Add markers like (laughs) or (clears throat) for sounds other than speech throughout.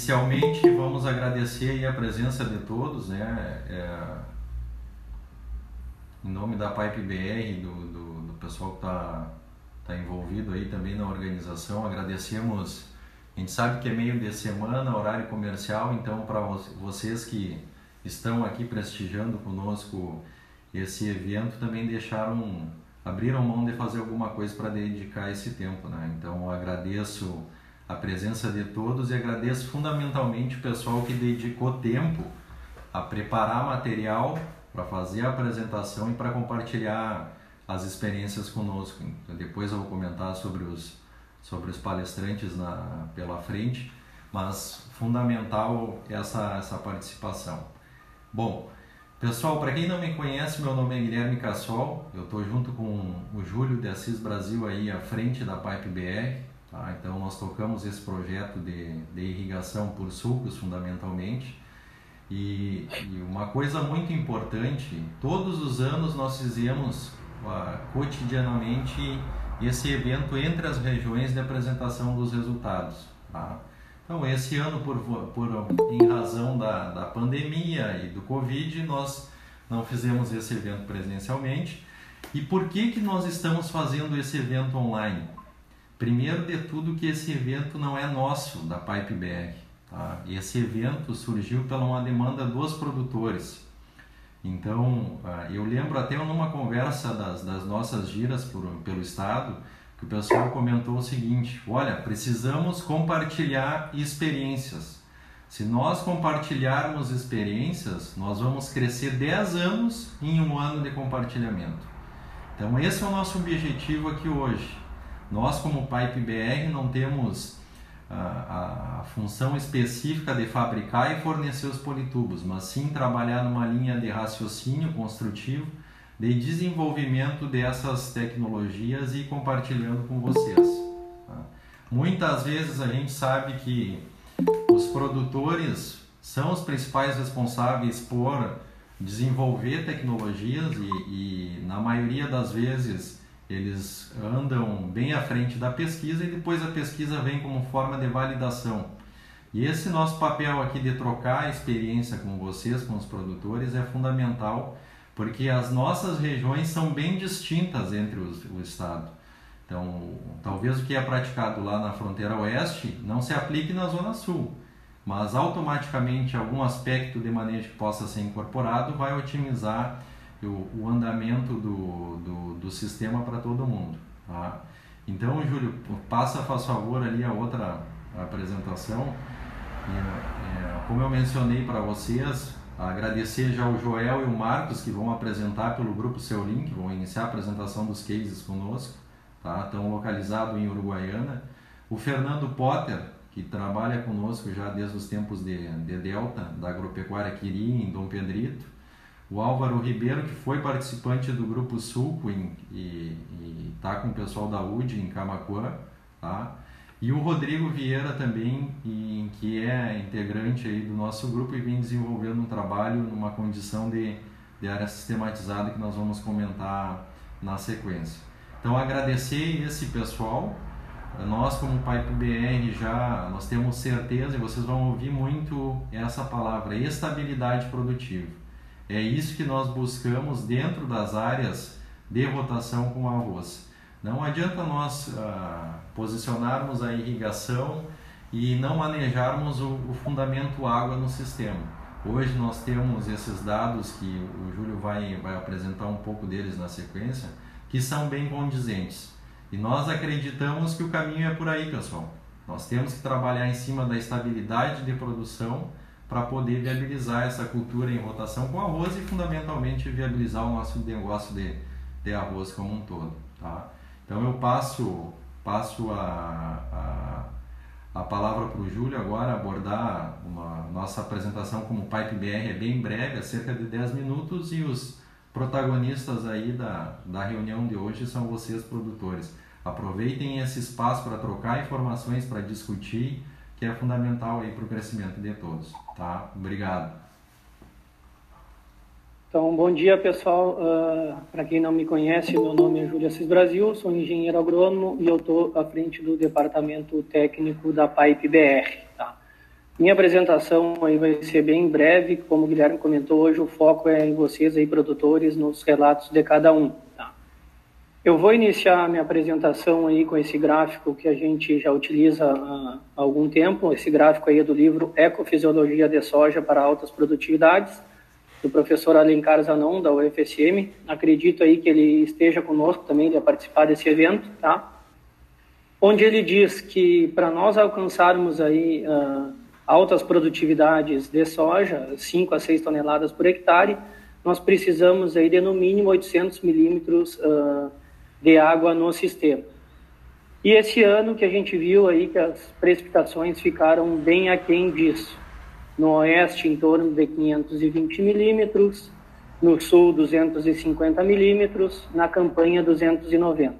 inicialmente vamos agradecer a presença de todos, né? É, em nome da Pipe BR, do, do, do pessoal que está tá envolvido aí também na organização, agradecemos. A gente sabe que é meio de semana, horário comercial, então para vocês que estão aqui prestigiando conosco esse evento também deixaram, abriram mão de fazer alguma coisa para dedicar esse tempo, né? Então agradeço a presença de todos e agradeço fundamentalmente o pessoal que dedicou tempo a preparar material para fazer a apresentação e para compartilhar as experiências conosco. Então, depois eu vou comentar sobre os, sobre os palestrantes na, pela frente, mas fundamental essa, essa participação. Bom, pessoal, para quem não me conhece, meu nome é Guilherme Cassol, eu estou junto com o Júlio de Assis Brasil aí à frente da Pipe BR, tá? então nós tocamos esse projeto de, de irrigação por sulcos fundamentalmente, e, e, uma coisa muito importante, todos os anos nós fizemos uh, cotidianamente esse evento entre as regiões de apresentação dos resultados. Tá? Então, esse ano, por, por, em razão da, da pandemia e do Covid, nós não fizemos esse evento presencialmente. E por que, que nós estamos fazendo esse evento online? Primeiro de tudo que esse evento não é nosso, da Pipe BR. Tá? Esse evento surgiu pela uma demanda dos produtores. Então, ah, eu lembro até numa conversa das, das nossas giras por, pelo estado, que o pessoal comentou o seguinte: olha, precisamos compartilhar experiências. Se nós compartilharmos experiências, nós vamos crescer 10 anos em um ano de compartilhamento. Então, esse é o nosso objetivo aqui hoje. Nós, como Pipe BR, não temos a, a, função específica de fabricar e fornecer os politubos, mas sim trabalhar numa linha de raciocínio construtivo, de desenvolvimento dessas tecnologias e compartilhando com vocês. Tá? Muitas vezes a gente sabe que os produtores são os principais responsáveis por desenvolver tecnologias e, e na maioria das vezes eles andam bem à frente da pesquisa e depois a pesquisa vem como forma de validação. E esse nosso papel aqui de trocar a experiência com vocês, com os produtores, é fundamental, porque as nossas regiões são bem distintas entre os, o estado. Então, talvez o que é praticado lá na fronteira oeste não se aplique na zona sul, mas automaticamente algum aspecto de manejo que possa ser incorporado vai otimizar o, o andamento do, do, do sistema para todo mundo. Tá? Então, Júlio, passa, faz favor, ali a outra apresentação. É, como eu mencionei para vocês, agradecer já o Joel e o Marcos que vão apresentar pelo grupo Seu Link, vão iniciar a apresentação dos cases conosco, tá? estão localizados em Uruguaiana. O Fernando Potter, que trabalha conosco já desde os tempos de, de Delta, da agropecuária Quiri, em Dom Pedrito o Álvaro Ribeiro, que foi participante do Grupo Sulco e está com o pessoal da UD em Camacuã, tá? E o Rodrigo Vieira também, em, que é integrante aí do nosso grupo e vem desenvolvendo um trabalho numa condição de, de área sistematizada que nós vamos comentar na sequência. Então agradecer esse pessoal, nós como Pipe BR já nós temos certeza e vocês vão ouvir muito essa palavra, estabilidade produtiva. É isso que nós buscamos dentro das áreas de rotação com arroz. Não adianta nós ah, posicionarmos a irrigação e não manejarmos o, o, fundamento água no sistema. Hoje nós temos esses dados que o Júlio vai, vai apresentar um pouco deles na sequência, que são bem condizentes. E nós acreditamos que o caminho é por aí, pessoal. Nós temos que trabalhar em cima da estabilidade de produção para poder viabilizar essa cultura em rotação com arroz e fundamentalmente viabilizar o nosso negócio de, de arroz como um todo. Tá? Então eu passo, passo a, a, a palavra para o Júlio agora abordar uma nossa apresentação como Pipe BR é bem breve, é cerca de 10 minutos e os protagonistas aí da, da reunião de hoje são vocês produtores. Aproveitem esse espaço para trocar informações, para discutir que é fundamental aí para o crescimento de todos, tá? Obrigado. Então, bom dia pessoal. Uh, para quem não me conhece, meu nome é Júlio Assis Brasil, sou engenheiro agrônomo e eu estou à frente do departamento técnico da PAIP BR. Tá? Minha apresentação aí vai ser bem breve, como o Guilherme comentou hoje, o foco é em vocês aí, produtores, nos relatos de cada um. Eu vou iniciar a minha apresentação aí com esse gráfico que a gente já utiliza há algum tempo. Esse gráfico aí é do livro Ecofisiologia de Soja para Altas Produtividades, do professor Alencar Zanon, da UFSM. Acredito aí que ele esteja conosco também, vai participar desse evento, tá? Onde ele diz que para nós alcançarmos aí... Uh, altas produtividades de soja, 5 a 6 toneladas por hectare, nós precisamos aí de no mínimo 800 milímetros uh, de água no sistema. E esse ano que a gente viu aí que as precipitações ficaram bem aquém disso. No oeste, em torno de 520 milímetros, no sul, 250 milímetros, na campanha, 290.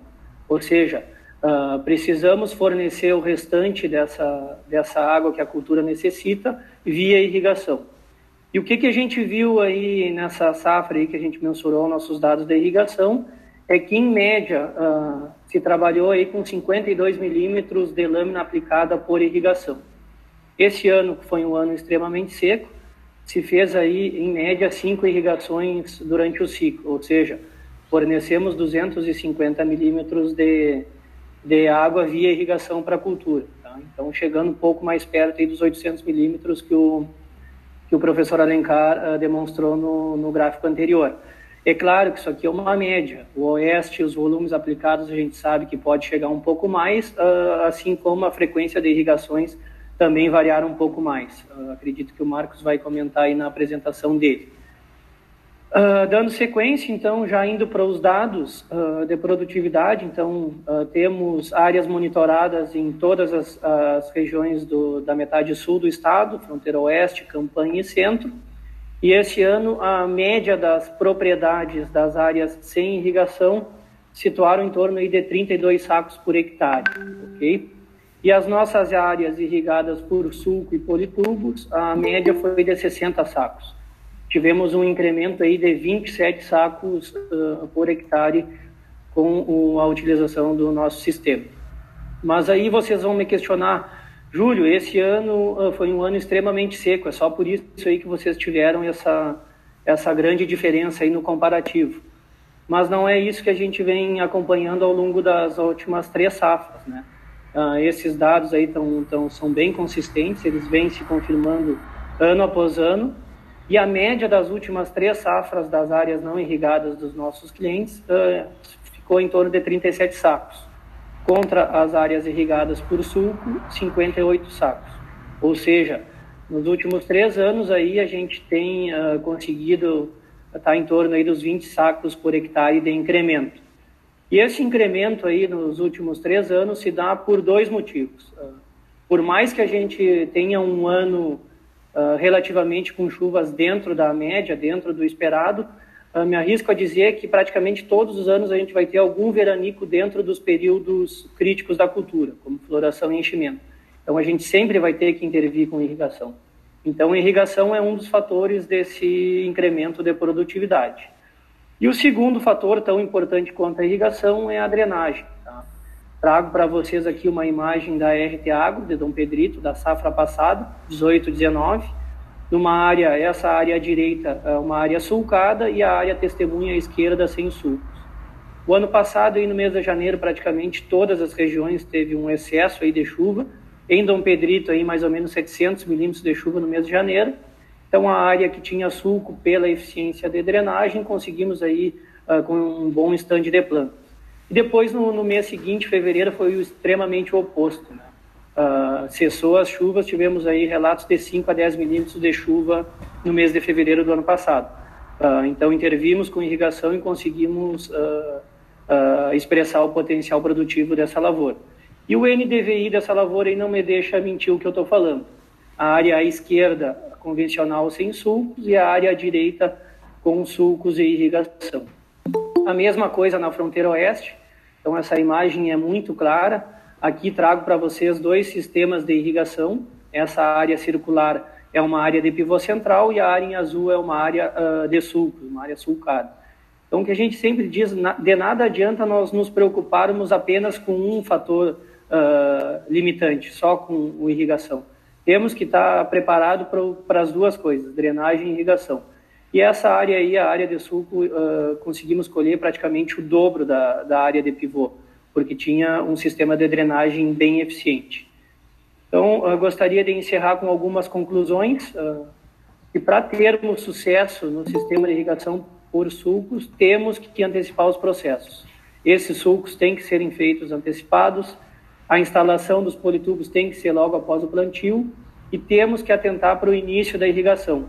Ou seja, Uh, precisamos fornecer o restante dessa, dessa água que a cultura necessita via irrigação. E o que, que a gente viu aí nessa safra aí que a gente mensurou nossos dados da irrigação é que, em média, uh, se trabalhou aí com 52 milímetros de lâmina aplicada por irrigação. Esse ano, que foi um ano extremamente seco, se fez aí, em média, cinco irrigações durante o ciclo, ou seja, fornecemos 250 milímetros de de água via irrigação para a cultura. Tá? Então, chegando um pouco mais perto dos 800 milímetros que o, que o professor Alencar uh, demonstrou no, no gráfico anterior. É claro que isso aqui é uma média. O oeste, os volumes aplicados, a gente sabe que pode chegar um pouco mais, uh, assim como a frequência de irrigações também variar um pouco mais. Uh, acredito que o Marcos vai comentar aí na apresentação dele. Uh, dando sequência, então, já indo para os dados uh, de produtividade, então, uh, temos áreas monitoradas em todas as, as regiões do, da metade sul do estado, fronteira oeste, campanha e centro. E esse ano, a média das propriedades das áreas sem irrigação situaram em torno de 32 sacos por hectare, ok? E as nossas áreas irrigadas por sulco e politubos, a média foi de 60 sacos tivemos um incremento aí de 27 sacos uh, por hectare com a utilização do nosso sistema. Mas aí vocês vão me questionar, Júlio, esse ano uh, foi um ano extremamente seco, é só por isso aí que vocês tiveram essa, essa grande diferença aí no comparativo. Mas não é isso que a gente vem acompanhando ao longo das últimas três safras, né? Uh, esses dados aí tão, tão, são bem consistentes, eles vêm se confirmando ano após ano, e a média das últimas três safras das áreas não irrigadas dos nossos clientes uh, ficou em torno de 37 sacos, contra as áreas irrigadas por sulco, 58 sacos. Ou seja, nos últimos três anos aí a gente tem uh, conseguido estar em torno aí dos 20 sacos por hectare de incremento. E esse incremento aí nos últimos três anos se dá por dois motivos. Uh, por mais que a gente tenha um ano uh, relativamente com chuvas dentro da média, dentro do esperado. Uh, me arrisco a dizer que praticamente todos os anos a gente vai ter algum veranico dentro dos períodos críticos da cultura, como floração e enchimento. Então a gente sempre vai ter que intervir com irrigação. Então, irrigação é um dos fatores desse incremento de produtividade. E o segundo fator, tão importante quanto a irrigação, é a drenagem. Tá? Trago para vocês aqui uma imagem da RT Agro, de Dom Pedrito, da safra passada, 18, 19. Numa área, essa área à direita é uma área sulcada e a área testemunha à esquerda sem sulcos. O ano passado, aí no mês de janeiro, praticamente todas as regiões teve um excesso aí de chuva. Em Dom Pedrito, aí mais ou menos 700 milímetros de chuva no mês de janeiro. Então, a área que tinha sulco pela eficiência de drenagem, conseguimos aí uh, com um bom estande de planta. E depois, no, no mês seguinte, fevereiro, foi extremamente oposto. Né? Uh, cessou as chuvas, tivemos aí relatos de 5 a 10 milímetros de chuva no mês de fevereiro do ano passado. Uh, então, intervimos com irrigação e conseguimos uh, expressar o potencial produtivo dessa lavoura. E o NDVI dessa lavoura aí não me deixa mentir o que eu estou falando. A área à esquerda, convencional sem sulcos, e a área à direita com sulcos e irrigação. A mesma coisa na fronteira oeste, então essa imagem é muito clara. Aqui trago para vocês dois sistemas de irrigação. Essa área circular é uma área de pivô central e a área em azul é uma área uh, de sulcos, uma área sulcada. Então, o que a gente sempre diz, de nada adianta nós nos preocuparmos apenas com um fator uh, limitante, só com irrigação. temos que estar preparado para as duas coisas, drenagem e irrigação. E essa área aí, a área de sulco, uh, conseguimos colher praticamente o dobro da, da área de pivô, porque tinha um sistema de drenagem bem eficiente. Então, eu gostaria de encerrar com algumas conclusões. Uh, e para termos sucesso no sistema de irrigação por sulcos, temos que antecipar os processos. Esses sulcos têm que serem feitos antecipados, a instalação dos politubos tem que ser logo após o plantio e temos que atentar para o início da irrigação.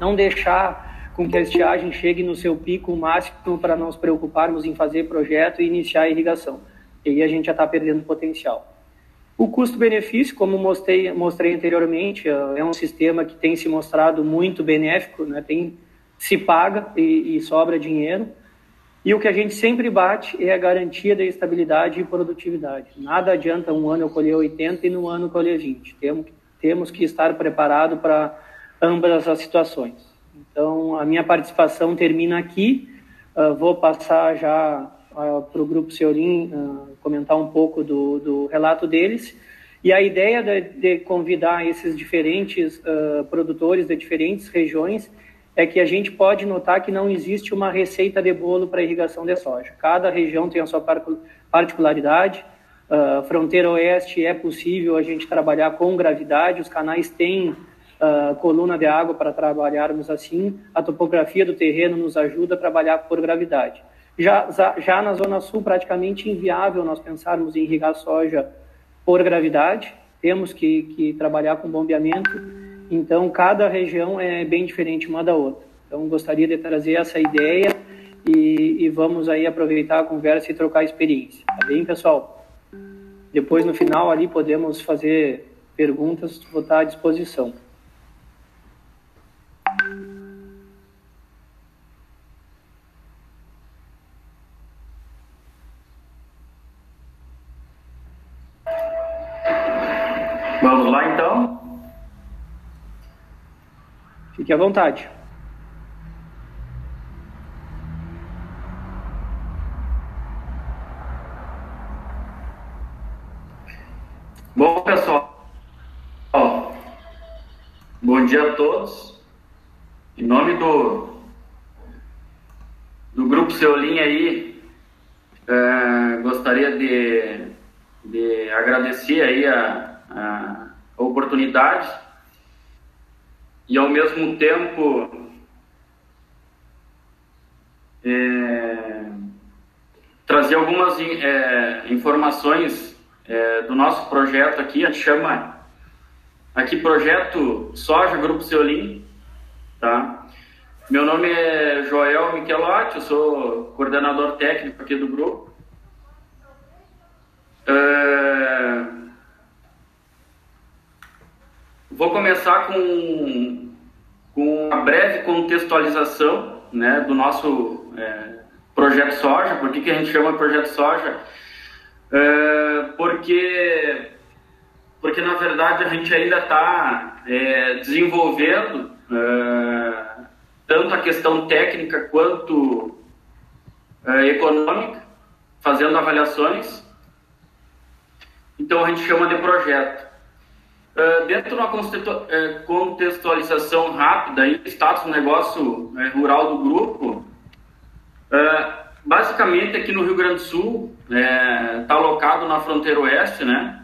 Não deixar com que a estiagem chegue no seu pico máximo para não nos preocuparmos em fazer projeto e iniciar a irrigação. E aí a gente já está perdendo potencial. O custo-benefício, como mostrei, mostrei anteriormente, é um sistema que tem se mostrado muito benéfico, né? tem, se paga e, e sobra dinheiro. E o que a gente sempre bate é a garantia da estabilidade e produtividade. Nada adianta um ano eu colher 80 e no ano colher 20. Temos, temos que estar preparado para ambas as situações. Então, a minha participação termina aqui. Uh, vou passar já uh, para o Grupo Seolim uh, comentar um pouco do, do, relato deles. E a ideia de, de convidar esses diferentes produtores de diferentes regiões é que a gente pode notar que não existe uma receita de bolo para irrigação de soja. Cada região tem a sua particularidade. Fronteira oeste é possível a gente trabalhar com gravidade, os canais têm uh, coluna de água para trabalharmos assim, a topografia do terreno nos ajuda a trabalhar por gravidade. Já, já na Zona Sul, praticamente inviável nós pensarmos em irrigar soja por gravidade, temos que, que trabalhar com bombeamento então, cada região é bem diferente uma da outra. Então, gostaria de trazer essa ideia e, e vamos aí aproveitar a conversa e trocar experiência. Tá bem, pessoal? Depois, no final, ali podemos fazer perguntas, vou estar à disposição. Fique à vontade. Bom, pessoal, bom dia a todos. Em nome do, do Grupo Seolim aí, é, gostaria de, de agradecer aí a, a, a oportunidade e ao mesmo tempo é, trazer algumas é, informações é, do nosso projeto aqui, a gente chama aqui projeto Soja Grupo Seolim, tá? Meu nome é Joel Michelotti, eu sou coordenador técnico aqui do grupo. É, Vou começar com, com uma breve contextualização né, do nosso é, projeto soja. Por que, que a gente chama projeto soja? É, porque, porque, na verdade, a gente ainda está é, desenvolvendo é, tanto a questão técnica quanto é, econômica, fazendo avaliações. Então, a gente chama de projeto. Uh, dentro de uma eh, contextualização rápida aí, status do negócio uh, rural do grupo, uh, basicamente aqui no Rio Grande do Sul, está alocado na fronteira oeste, né?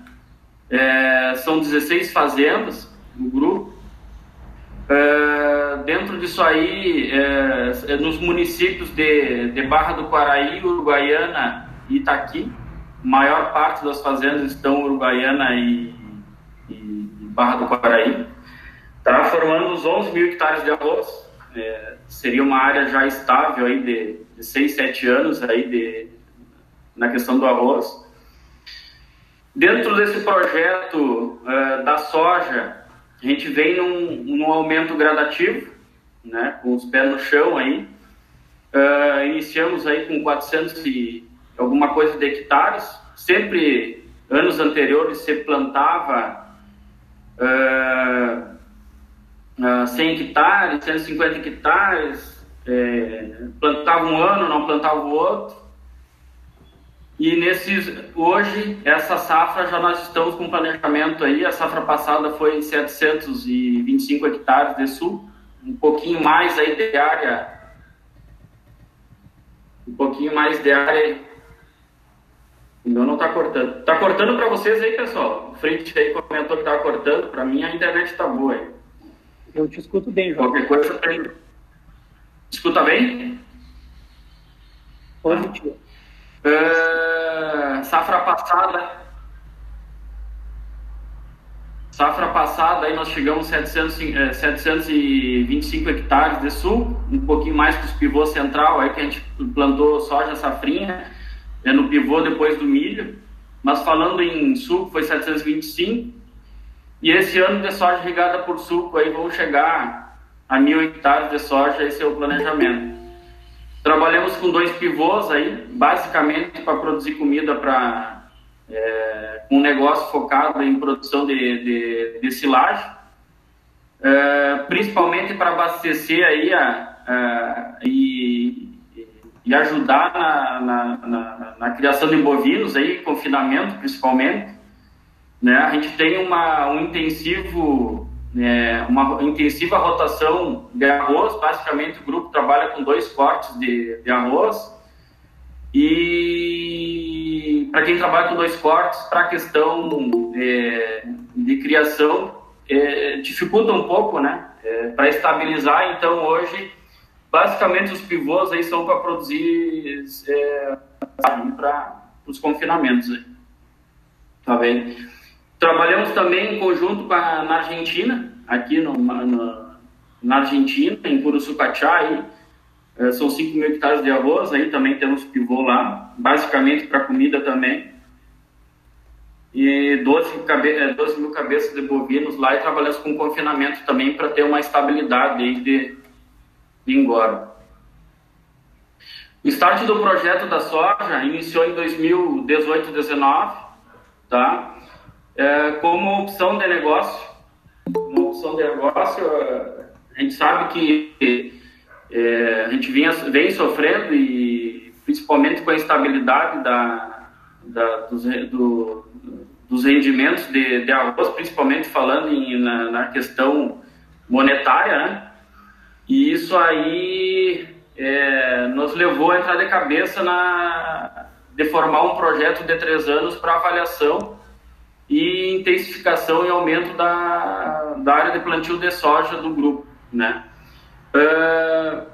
são 16 fazendas no grupo. dentro disso aí, nos municípios de, de Barra do Quaraí, Uruguaiana e Itaqui, maior parte das fazendas estão Uruguaiana e Barra do Quaraí, está formando uns 11 mil hectares de arroz. É, seria uma área já estável aí de, de 6, 7 anos aí de, na questão do arroz. Dentro desse projeto uh, da soja, a gente vem num, num, aumento gradativo, né, com os pés no chão aí. Uh, iniciamos aí com 400 e alguma coisa de hectares. Sempre, anos anteriores, se plantava uh, uh, 100 hectares, 150 hectares, é, plantava um ano, não plantava o outro. E nesses, hoje, essa safra já nós estamos com planejamento aí. A safra passada foi 725 hectares de sul, um pouquinho mais aí de área, um pouquinho mais de área. Não, não está cortando. Está cortando para vocês aí, pessoal. O Fritz aí comentou que estava cortando. Para mim a internet está boa aí. Eu te escuto bem, João. Qualquer coisa tem. Escuta bem? Positivo. Uh, safra passada. Safra passada, aí nós chegamos a 700, 725 hectares de sul, um pouquinho mais que os pivôs central, aí que a gente plantou soja safrinha, é no pivô depois do milho. Mas falando em suco, foi 725. E esse ano de soja regada por suco, aí vamos chegar a mil hectares de soja, esse é o planejamento. Trabalhamos com dois pivôs aí, basicamente para produzir comida para é, um negócio focado em produção de, de, de silagem, é, principalmente para abastecer aí a, a, e, e ajudar na, na, na, na, criação de bovinos aí, confinamento principalmente. Né? A gente tem uma, um intensivo é, uma intensiva rotação de arroz. Basicamente, o grupo trabalha com dois cortes de, de arroz. E para quem trabalha com dois cortes, para a questão é, de criação, é, dificulta um pouco, né? É, para estabilizar, então hoje, basicamente os pivôs aí são para produzir é, para os confinamentos. Aí. Tá bem? Trabalhamos também em conjunto com a, na Argentina, aqui no, na, na Argentina, em Curuçucachá, aí, é, são 5 mil hectares de arroz, aí também temos pivô lá, basicamente para comida também. E 12, cabe, 12 é, mil cabeças de bovinos lá e trabalhamos com confinamento também para ter uma estabilidade de, engorda. O start do projeto da soja iniciou em 2018-19, tá? é, como opção de negócio. Uma opção de negócio, a gente sabe que é, a gente vem, vem sofrendo e principalmente com a instabilidade da, da dos, do, dos rendimentos de, de arroz, principalmente falando em, na, na questão monetária, né? E isso aí é, nos levou a entrar de cabeça na de formar um projeto de três anos para avaliação e intensificação e aumento da, da área de plantio de soja do grupo, né? Uh,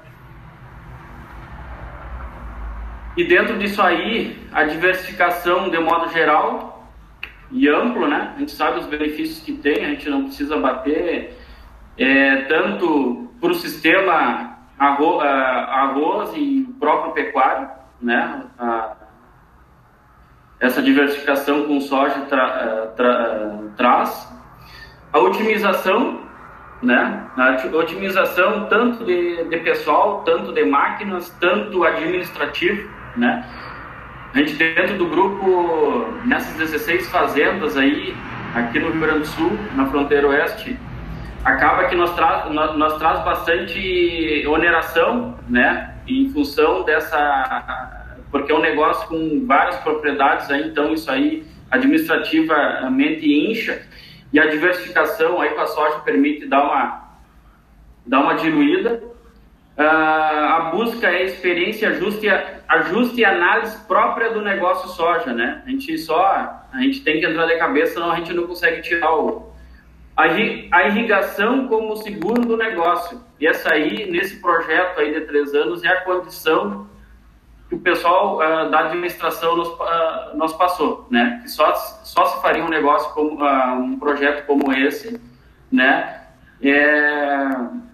e dentro disso aí, a diversificação de modo geral e amplo, né? A gente sabe os benefícios que tem, a gente não precisa bater é, tanto para o sistema arroz, arroz e próprio pecuário, né? Essa diversificação com soja tra, eh, tra, eh, traz. A otimização, né? A otimização tanto de, de pessoal, tanto de máquinas, tanto administrativo, né? A gente dentro do grupo, nessas 16 fazendas aí, aqui no Rio Grande do Sul, na fronteira oeste, acaba que nós traz, nós, nós traz bastante oneração, né? Em função dessa porque é um negócio com várias propriedades, aí, então isso aí administrativamente incha, e a diversificação aí com a soja permite dar uma, dar uma diluída. Uh, a busca é experiência, ajuste, ajuste e análise própria do negócio soja, né? A gente só, a gente tem que entrar de cabeça, senão a gente não consegue tirar o, a irrigação como seguro do negócio. E essa aí, nesse projeto aí de três anos, é a condição que o pessoal uh, da administração nos, uh, nos passou, né? Que só, só se faria um negócio como uh, um projeto como esse, né? É,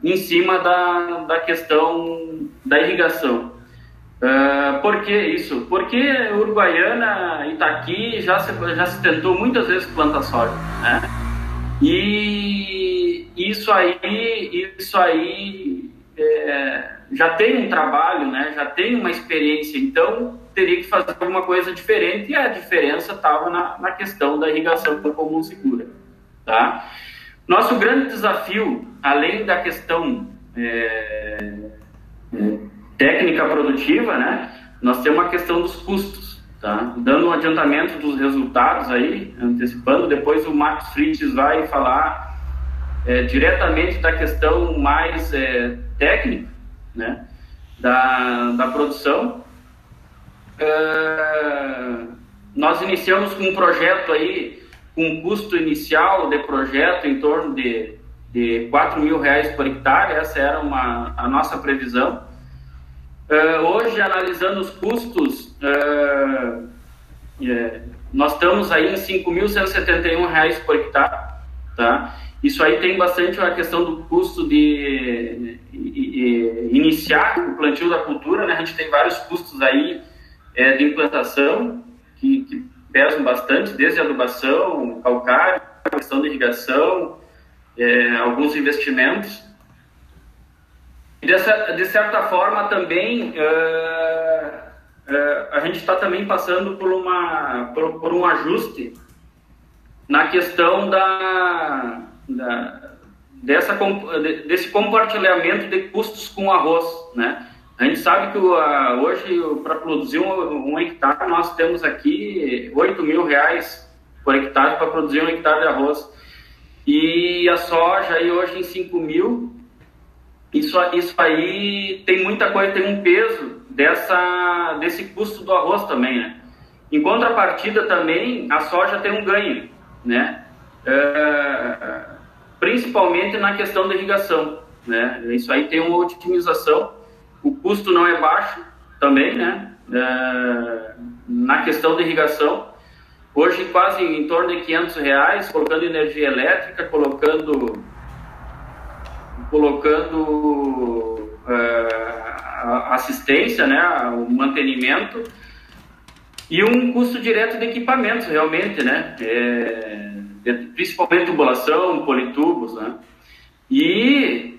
em cima da, da questão da irrigação. Uh, por que isso? Porque Uruguaiana, Itaqui já se, já se tentou muitas vezes plantar soja, né? E isso aí, isso aí é, já tem um trabalho, né, já tem uma experiência, então teria que fazer alguma coisa diferente e a diferença estava na, na questão da irrigação comum segura. Tá? Nosso grande desafio, além da questão é, é, técnica produtiva, né, nós temos a questão dos custos. Tá? Dando um adiantamento dos resultados aí, antecipando, depois o Marcos Fritz vai falar é, diretamente da questão mais é, técnica, né? Da, da produção. É, nós iniciamos com um projeto aí com um custo inicial de projeto em torno de, de 4 mil reais por hectare, essa era uma, a nossa previsão. Uh, hoje, analisando os custos, uh, yeah, nós estamos aí em 5.171 reais por hectare, tá? Isso aí tem bastante a questão do custo de, de, iniciar o plantio da cultura, né? A gente tem vários custos aí é, de implantação que, que pesam bastante, desde adubação, calcário, questão de irrigação, é, alguns investimentos. E dessa, de certa forma também é, é, a gente está também passando por, uma, por, por, um ajuste na questão da, da dessa, desse compartilhamento de custos com arroz, né? A gente sabe que hoje, para produzir um, um, hectare, nós temos aqui 8 mil reais por hectare para produzir um hectare de arroz. E a soja aí hoje em 5 mil. Isso, isso aí tem muita coisa, tem um peso dessa, desse custo do arroz também, né? Em contrapartida também, a soja tem um ganho, né? É, principalmente na questão da irrigação, né? Isso aí tem uma otimização o custo não é baixo também, né? É, na questão de irrigação, hoje quase em torno de 500 reais, colocando energia elétrica, colocando colocando é, assistência, né, o mantenimento e um custo direto de equipamentos, realmente, né, é, principalmente tubulação, politubos, né, e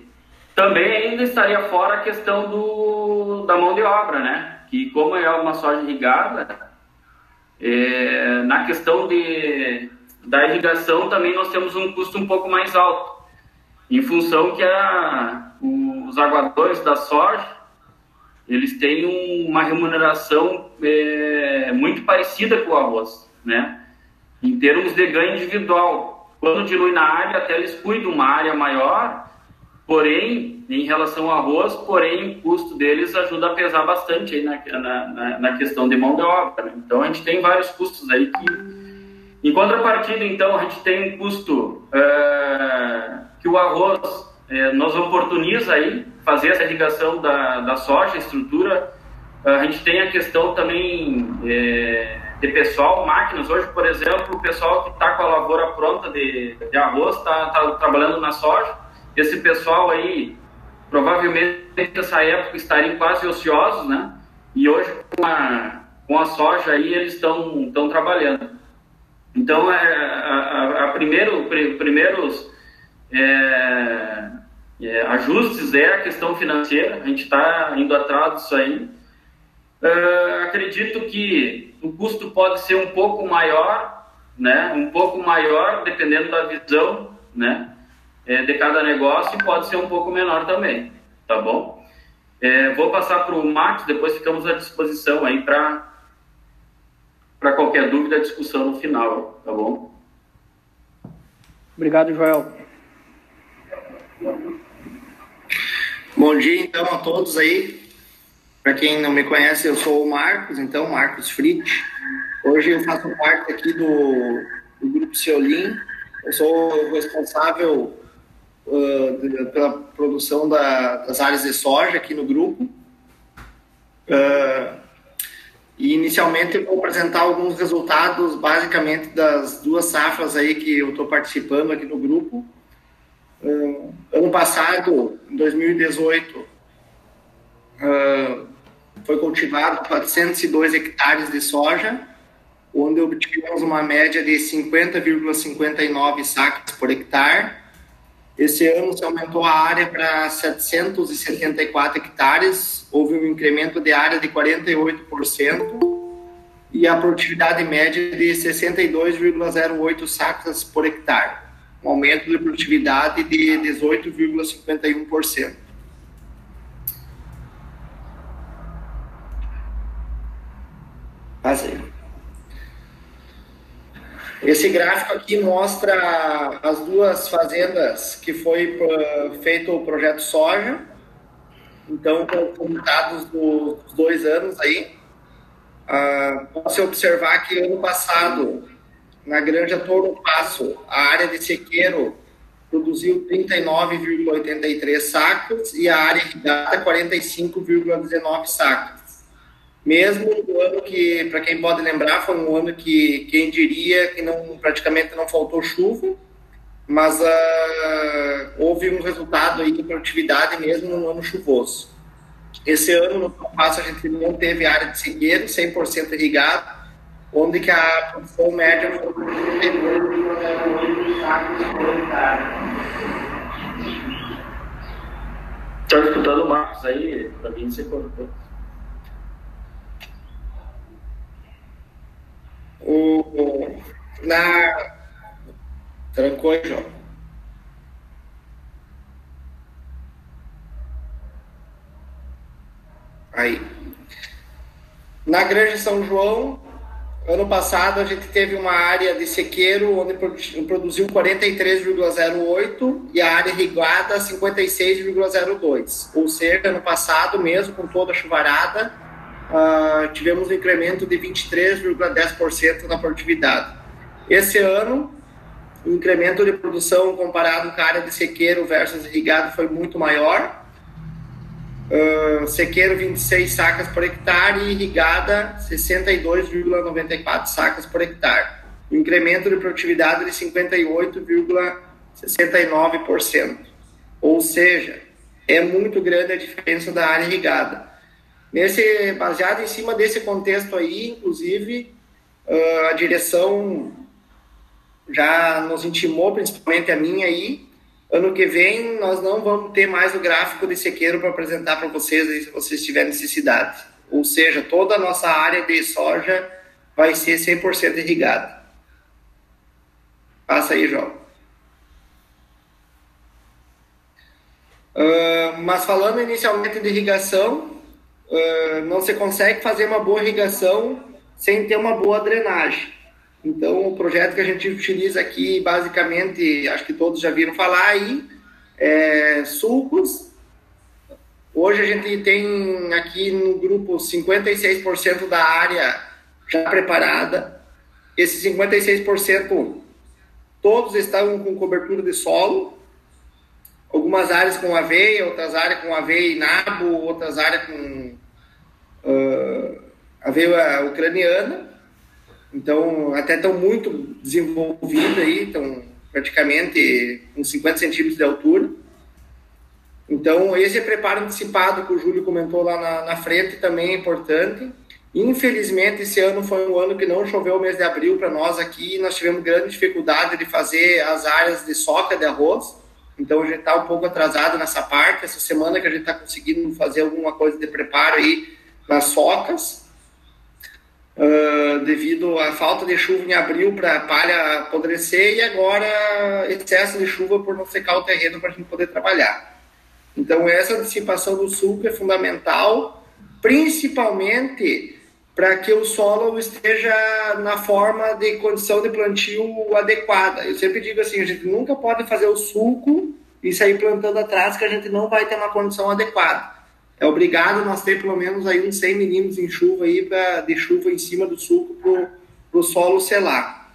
também ainda estaria fora a questão do, da mão de obra, né? Que como é uma soja irrigada, é, na questão de, da irrigação também nós temos um custo um pouco mais alto, em função que a, os aguadores da soja, eles têm uma remuneração é, muito parecida com o arroz, né? Em termos de ganho individual. Quando dilui na área, até eles cuidam uma área maior, Porém, em relação ao arroz, porém, o custo deles ajuda a pesar bastante aí na, na, na questão de mão de obra. Né? Então, a gente tem vários custos aí que... Em contrapartida, então, a gente tem um custo é, que o arroz é, nos oportuniza aí fazer essa irrigação da, da soja, estrutura. A gente tem a questão também é, de pessoal, máquinas. Hoje, por exemplo, o pessoal que está com a lavoura pronta de, de arroz está tá trabalhando na soja esse pessoal aí, provavelmente nessa época estariam quase ociosos, né? E hoje com a, com a soja aí eles estão trabalhando. Então, é, a, a, a primeiro, primeiros é, é, ajustes é a questão financeira, a gente está indo atrás disso aí. Uh, acredito que o custo pode ser um pouco maior, né? Um pouco maior, dependendo da visão, né? é, de cada negócio pode ser um pouco menor também, tá bom? É, vou passar para o Max, depois ficamos à disposição aí para para qualquer dúvida, discussão no final, tá bom? Obrigado, Joel. Bom dia, então, a todos aí. Para quem não me conhece, eu sou o Marcos, então, Marcos Fritz. Hoje eu faço parte aqui do, do Grupo Ceolim. Eu sou responsável uh, pela produção da, das áreas de soja aqui no grupo. Uh, e inicialmente eu vou apresentar alguns resultados, basicamente das duas safras aí que eu estou participando aqui no grupo. Ano passado, em 2018, uh, foi cultivado 402 hectares de soja, onde obtivemos uma média de 50,59 sacas por hectare. Esse ano se aumentou a área para 774 hectares, houve um incremento de área de 48% e a produtividade média de 62,08 sacas por hectare, um aumento de produtividade de 18,51%. Fazer. Esse gráfico aqui mostra as duas fazendas que foi uh, feito o projeto soja. Então, com dados dos dois anos aí, uh, pode-se observar que ano passado, na Granja Toro Passo, a área de sequeiro produziu 39,83 sacos e a área irrigada 45,19 sacos. Mesmo no ano que, para quem pode lembrar, foi um ano que quem diria que não praticamente não faltou chuva, mas uh, houve um resultado aí de produtividade mesmo no ano chuvoso. Esse ano, no passo, a gente não teve área de sequeiro, 100% irrigado, onde que a produção média foi Estou escutando o Marcos aí, para mim você cortou. O, na. Trancou aí, João. Aí. Na Granja São João, ano passado a gente teve uma área de sequeiro onde produziu 43,08 e a área irrigada 56,02. Ou seja, ano passado mesmo, com toda a chuvarada, uh, tivemos um incremento de 23,10% na produtividade. Esse ano, o incremento de produção comparado com a área de sequeiro versus irrigado foi muito maior. Sequeiro 26 sacas por hectare e irrigada 62,94 sacas por hectare. Incremento de produtividade de 58,69%. Ou seja, é muito grande a diferença da área irrigada. Nesse, baseado em cima desse contexto aí, inclusive, uh, a direção já nos intimou, principalmente a minha aí, ano que vem nós não vamos ter mais o gráfico de sequeiro para apresentar para vocês se vocês tiverem necessidade. Ou seja, toda a nossa área de soja vai ser 100% irrigada. Passa aí, João. Uh, mas falando inicialmente de irrigação, uh, não se consegue fazer uma boa irrigação sem ter uma boa drenagem. Então, o projeto que a gente utiliza aqui, basicamente, acho que todos já viram falar aí, é sulcos. Hoje a gente tem aqui no grupo 56% da área já preparada. Esses 56% todos estão com cobertura de solo. Algumas áreas com aveia, outras áreas com aveia e nabo, outras áreas com uh, aveia ucraniana. Então, até estão muito desenvolvidos aí, estão praticamente com 50 centímetros de altura. Então, esse preparo antecipado que o Júlio comentou lá na, na, frente também é importante. Infelizmente, esse ano foi um ano que não choveu o mês de abril para nós aqui. Nós tivemos grande dificuldade de fazer as áreas de soca de arroz. Então, a gente está um pouco atrasado nessa parte. Essa semana que a gente está conseguindo fazer alguma coisa de preparo aí nas socas uh, devido à falta de chuva em abril para a palha apodrecer e agora excesso de chuva por não secar o terreno para a gente poder trabalhar. Então, essa antecipação do sulco é fundamental, principalmente para que o solo esteja na forma de condição de plantio adequada. Eu sempre digo assim, a gente nunca pode fazer o sulco e sair plantando atrás que a gente não vai ter uma condição adequada é obrigado nós ter pelo menos aí uns 100 milímetros em chuva aí de chuva em cima do suco para o solo selar.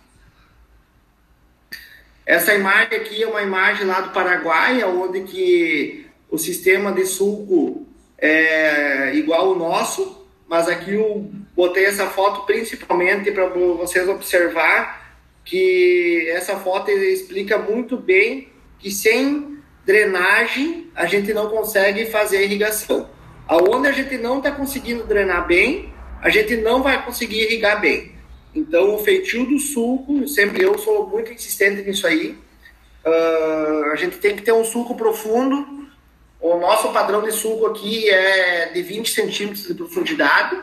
Essa imagem aqui é uma imagem lá do Paraguai, onde que o sistema de suco é igual ao nosso, mas aqui eu botei essa foto principalmente para vocês observar que essa foto explica muito bem que sem drenagem a gente não consegue fazer irrigação. Aonde a gente não está conseguindo drenar bem, a gente não vai conseguir irrigar bem. Então, o feitio do sulco, sempre eu sou muito insistente nisso aí. Uh, a gente tem que ter um sulco profundo. O nosso padrão de sulco aqui é de 20 centímetros de profundidade.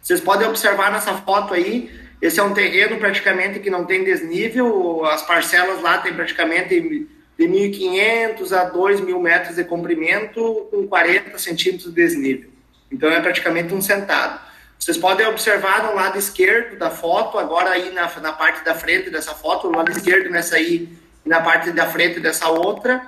Vocês podem observar nessa foto aí, esse é um terreno praticamente que não tem desnível, as parcelas lá tem praticamente de 1.500 a 2.000 metros de comprimento com 40 centímetros de desnível. Então é praticamente um sentado. Vocês podem observar no lado esquerdo da foto, agora aí na, na parte da frente dessa foto, no lado esquerdo nessa aí, na parte da frente dessa outra,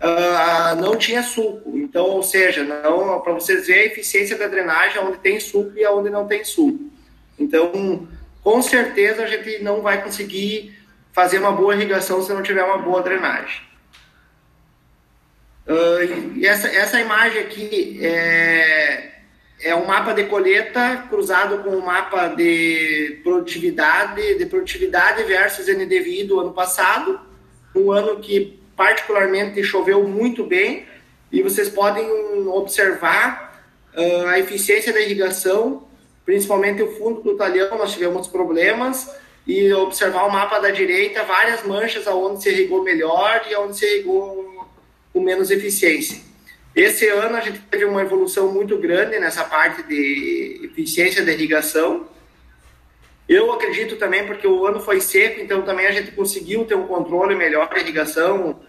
uh, não tinha suco. Então, ou seja, não para vocês verem a eficiência da drenagem onde tem suco e onde não tem suco. Então, com certeza a gente não vai conseguir fazer uma boa irrigação se não tiver uma boa drenagem. E essa, essa imagem aqui é, é um mapa de colheita cruzado com um mapa de produtividade, de produtividade versus NDVI do ano passado, um ano que particularmente choveu muito bem, e vocês podem observar uh, a eficiência da irrigação, principalmente o fundo do talhão, nós tivemos problemas, e observar o mapa da direita, várias manchas aonde se irrigou melhor e aonde se irrigou com menos eficiência. Esse ano a gente teve uma evolução muito grande nessa parte de eficiência da irrigação. Eu acredito também porque o ano foi seco, então também a gente conseguiu ter um controle melhor da irrigação,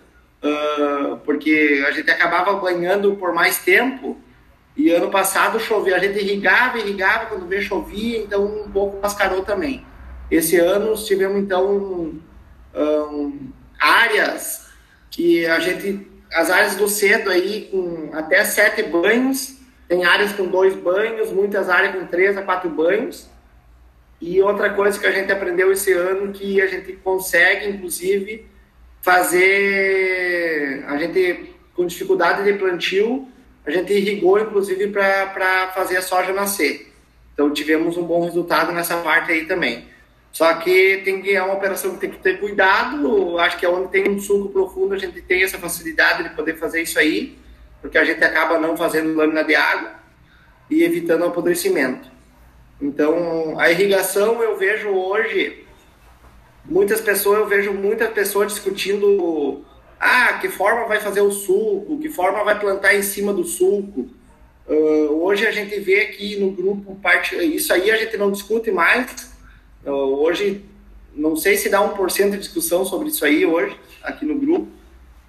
porque a gente acabava banhando por mais tempo. E ano passado chovia, a gente irrigava, irrigava, quando veio chovia, então um pouco mascarou também. Esse ano tivemos então áreas que a gente, as áreas do cedo aí com até sete banhos, tem áreas com dois banhos, muitas áreas com três a quatro banhos. E outra coisa que a gente aprendeu esse ano que a gente consegue, inclusive, fazer, a gente com dificuldade de plantio, a gente irrigou, inclusive, para fazer a soja nascer. Então tivemos um bom resultado nessa parte aí também. Só que tem que é uma operação que tem que ter cuidado. Acho que é onde tem um sulco profundo a gente tem essa facilidade de poder fazer isso aí, porque a gente acaba não fazendo lâmina de água e evitando o apodrecimento. Então, a irrigação eu vejo hoje muitas pessoas, eu vejo muitas pessoas discutindo ah, que forma vai fazer o sulco, que forma vai plantar em cima do sulco. Uh, hoje a gente vê aqui no grupo parte, isso aí a gente não discute mais, hoje, não sei se dá 1% de discussão sobre isso aí hoje, aqui no grupo.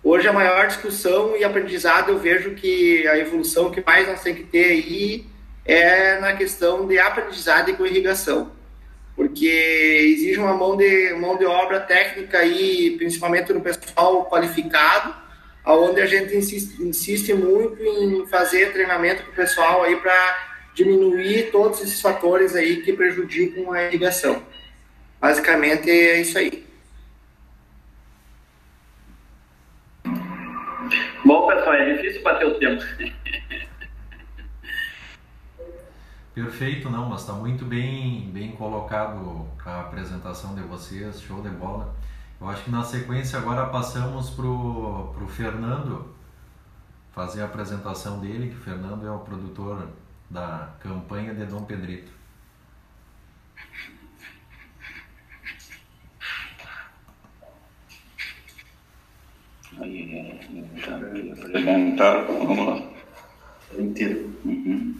Hoje a maior discussão e aprendizado eu vejo que a evolução que mais nós temos que ter aí é na questão de aprendizado e com irrigação. Porque exige uma mão de, mão de obra técnica aí, principalmente no pessoal qualificado, aonde a gente insiste, insiste muito em fazer treinamento para o pessoal aí para diminuir todos esses fatores aí que prejudicam a irrigação. Basicamente é isso aí. Bom, pessoal, é difícil bater o tempo. Perfeito, não, mas está muito bem, bem colocado a apresentação de vocês, show de bola. Eu acho que na sequência agora passamos para o Fernando fazer a apresentação dele, que o Fernando é o produtor da campanha de Dom Pedrito. Aí, apresentar, vamos lá. Inteiro. Uhum.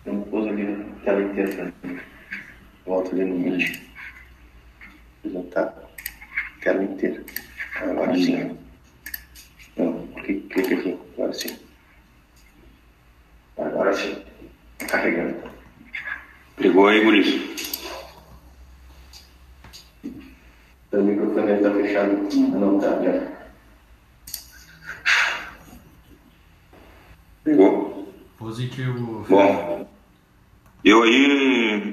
Então, pôs ali a tela inteira. Volta ali no Meet. Apresentar. Tela inteira. Agora sim. Então, clica aqui. Agora sim. Agora sim. Carregando. Pegou aí, Guris? O microfone está fechado. Não está, já. Pegou? Positivo. Bom. Eu aí,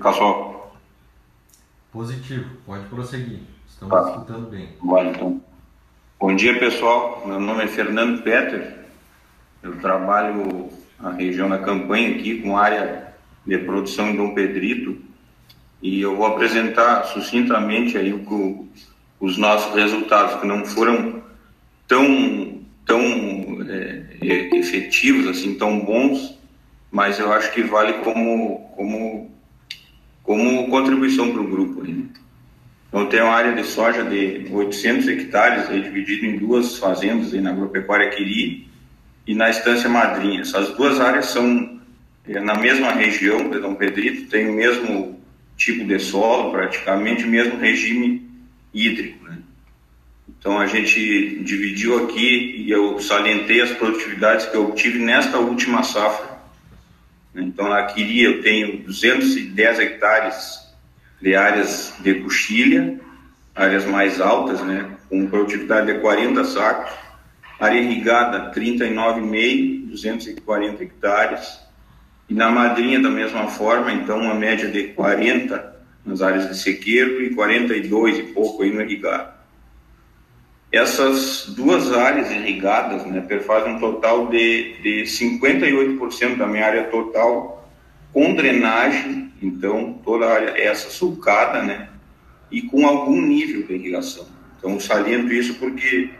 Cassol. Positivo, pode prosseguir. Estamos Tá. escutando bem. Bora então. Bom dia pessoal, meu nome é Fernando Petter, eu trabalho na região da campanha aqui com área de produção em Dom Pedrito. E eu vou apresentar sucintamente aí o, os nossos resultados que não foram tão tão é, e- efetivos assim tão bons, mas eu acho que vale como como como contribuição para o grupo aí. Né? Então, tem uma área de soja de 800 hectares, aí, dividido em duas fazendas, aí, na agropecuária Quiri e na Estância Madrinha. Essas duas áreas são é, na mesma região de Dom Pedrito, tem o mesmo tipo de solo, praticamente o mesmo regime hídrico. Né? Então a gente dividiu aqui e eu salientei as produtividades que eu obtive nesta última safra. Então aqui eu tenho 210 hectares de áreas de coxilha, áreas mais altas, né, com produtividade de 40 sacos, área irrigada 39,5, 240 hectares, e na madrinha da mesma forma, então uma média de 40 nas áreas de sequeiro e 42 e pouco aí no irrigado. Essas duas áreas irrigadas né, fazem um total de, de 58% da minha área total com drenagem, então toda a área essa sulcada, né, e com algum nível de irrigação. Então saliento isso porque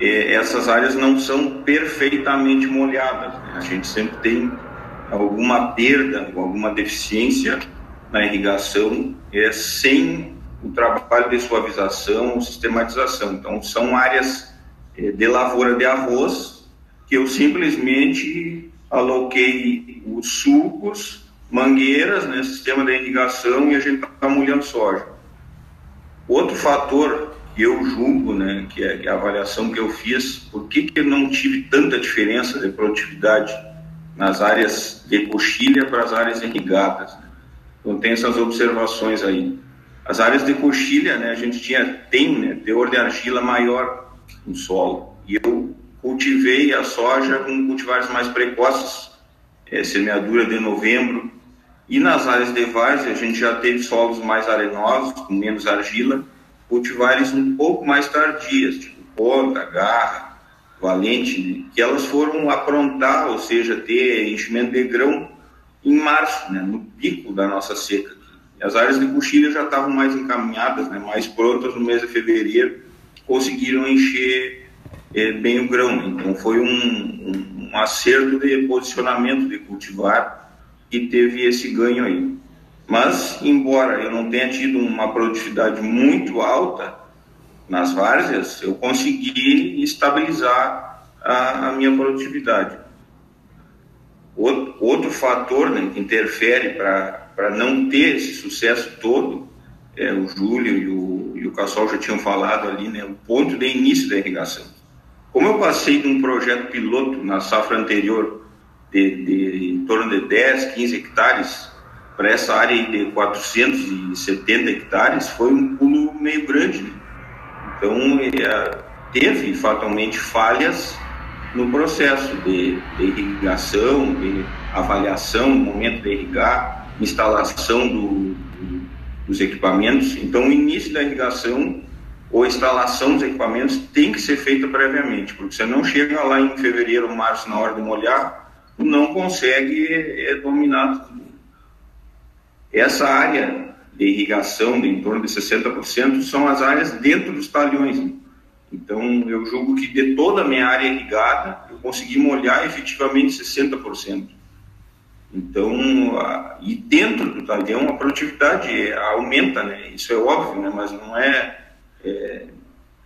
é, essas áreas não são perfeitamente molhadas. Né? A gente sempre tem alguma perda, alguma deficiência na irrigação é, sem o trabalho de suavização ou sistematização. Então, são áreas é, de lavoura de arroz que eu simplesmente aloquei os sulcos, mangueiras, né, sistema de irrigação e a gente está molhando soja. Outro fator que eu julgo, né, que é, que é a avaliação que eu fiz, por que, que eu não tive tanta diferença de produtividade nas áreas de coxilha para as áreas irrigadas. Né? Então tem essas observações aí. As áreas de coxilha, né, a gente tinha, tem né, teor de argila maior no solo. E eu cultivei a soja com cultivares mais precoces, é, semeadura de novembro. E nas áreas de várzea, a gente já teve solos mais arenosos, com menos argila, cultivares um pouco mais tardias, tipo ponta, garra, valente, que elas foram aprontar, ou seja, ter enchimento de grão em março, né, no pico da nossa seca. As áreas de coxilha já estavam mais encaminhadas, né, mais prontas no mês de fevereiro, conseguiram encher é, bem o grão. Então foi um, um, um acerto de posicionamento de cultivar que teve esse ganho aí. Mas, embora eu não tenha tido uma produtividade muito alta, nas várzeas, eu consegui estabilizar a, a minha produtividade. Outro, outro fator né, que interfere para não ter esse sucesso todo, é, o Júlio e o, e o Cassol já tinham falado ali, né, o ponto de início da irrigação. Como eu passei de um projeto piloto na safra anterior de, de em torno de 10, 15 hectares para essa área de 470 hectares, foi um pulo meio grande. Né? Então, é, teve fatalmente falhas no processo de, de, irrigação, de avaliação, momento de irrigar, instalação do, dos equipamentos. Então, o início da irrigação ou instalação dos equipamentos tem que ser feita previamente, porque você não chega lá em fevereiro, março, na hora de molhar, não consegue é, dominar tudo. Essa área de irrigação de em torno de 60% são as áreas dentro dos talhões. Então, eu julgo que de toda a minha área irrigada, eu consegui molhar efetivamente 60%. Então, e dentro do talhão, a produtividade aumenta, né? Isso é óbvio, né? Mas não é, é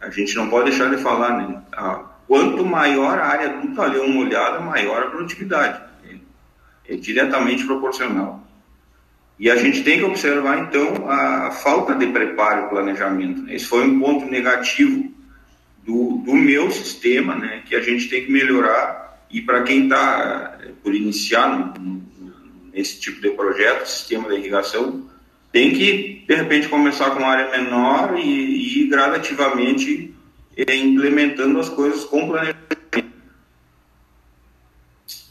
a gente não pode deixar de falar, né? A, quanto maior a área do talhão molhada, maior a produtividade. É, diretamente proporcional. E a gente tem que observar, então, a falta de preparo e planejamento. Né? Esse foi um ponto negativo do, do meu sistema, né? que a gente tem que melhorar. E para quem está por iniciar nesse tipo de projeto, sistema de irrigação, tem que, de repente, começar com uma área menor e, e gradativamente eh, implementando as coisas com planejamento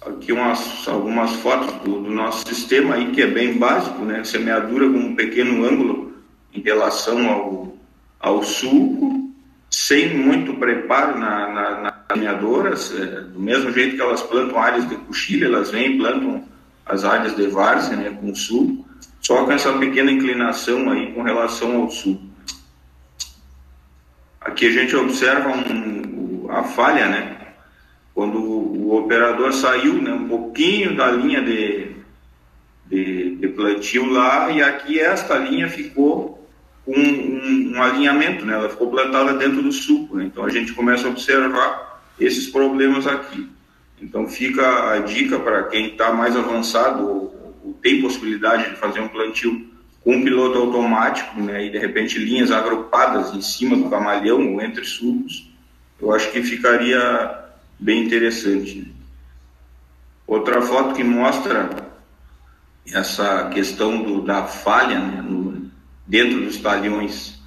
aqui umas, algumas fotos do, do, nosso sistema aí, que é bem básico, né? Semeadura com um pequeno ângulo em relação ao, ao sulco, sem muito preparo na, na, semeadoras, é, do mesmo jeito que elas plantam áreas de coxilha, elas vêm e plantam as áreas de várzea, né, com sulco, só com essa pequena inclinação aí com relação ao sulco. Aqui a gente observa um, a falha, né, quando o operador saiu né, um pouquinho da linha de, de, de plantio lá, e aqui esta linha ficou com um, um, alinhamento, né, ela ficou plantada dentro do suco. Né, então a gente começa a observar esses problemas aqui. Então fica a dica para quem está mais avançado ou, ou, tem possibilidade de fazer um plantio com um piloto automático, né, e de repente linhas agrupadas em cima do camalhão ou entre sulcos, eu acho que ficaria bem interessante. Outra foto que mostra essa questão do, da falha né, no, dentro dos talhões.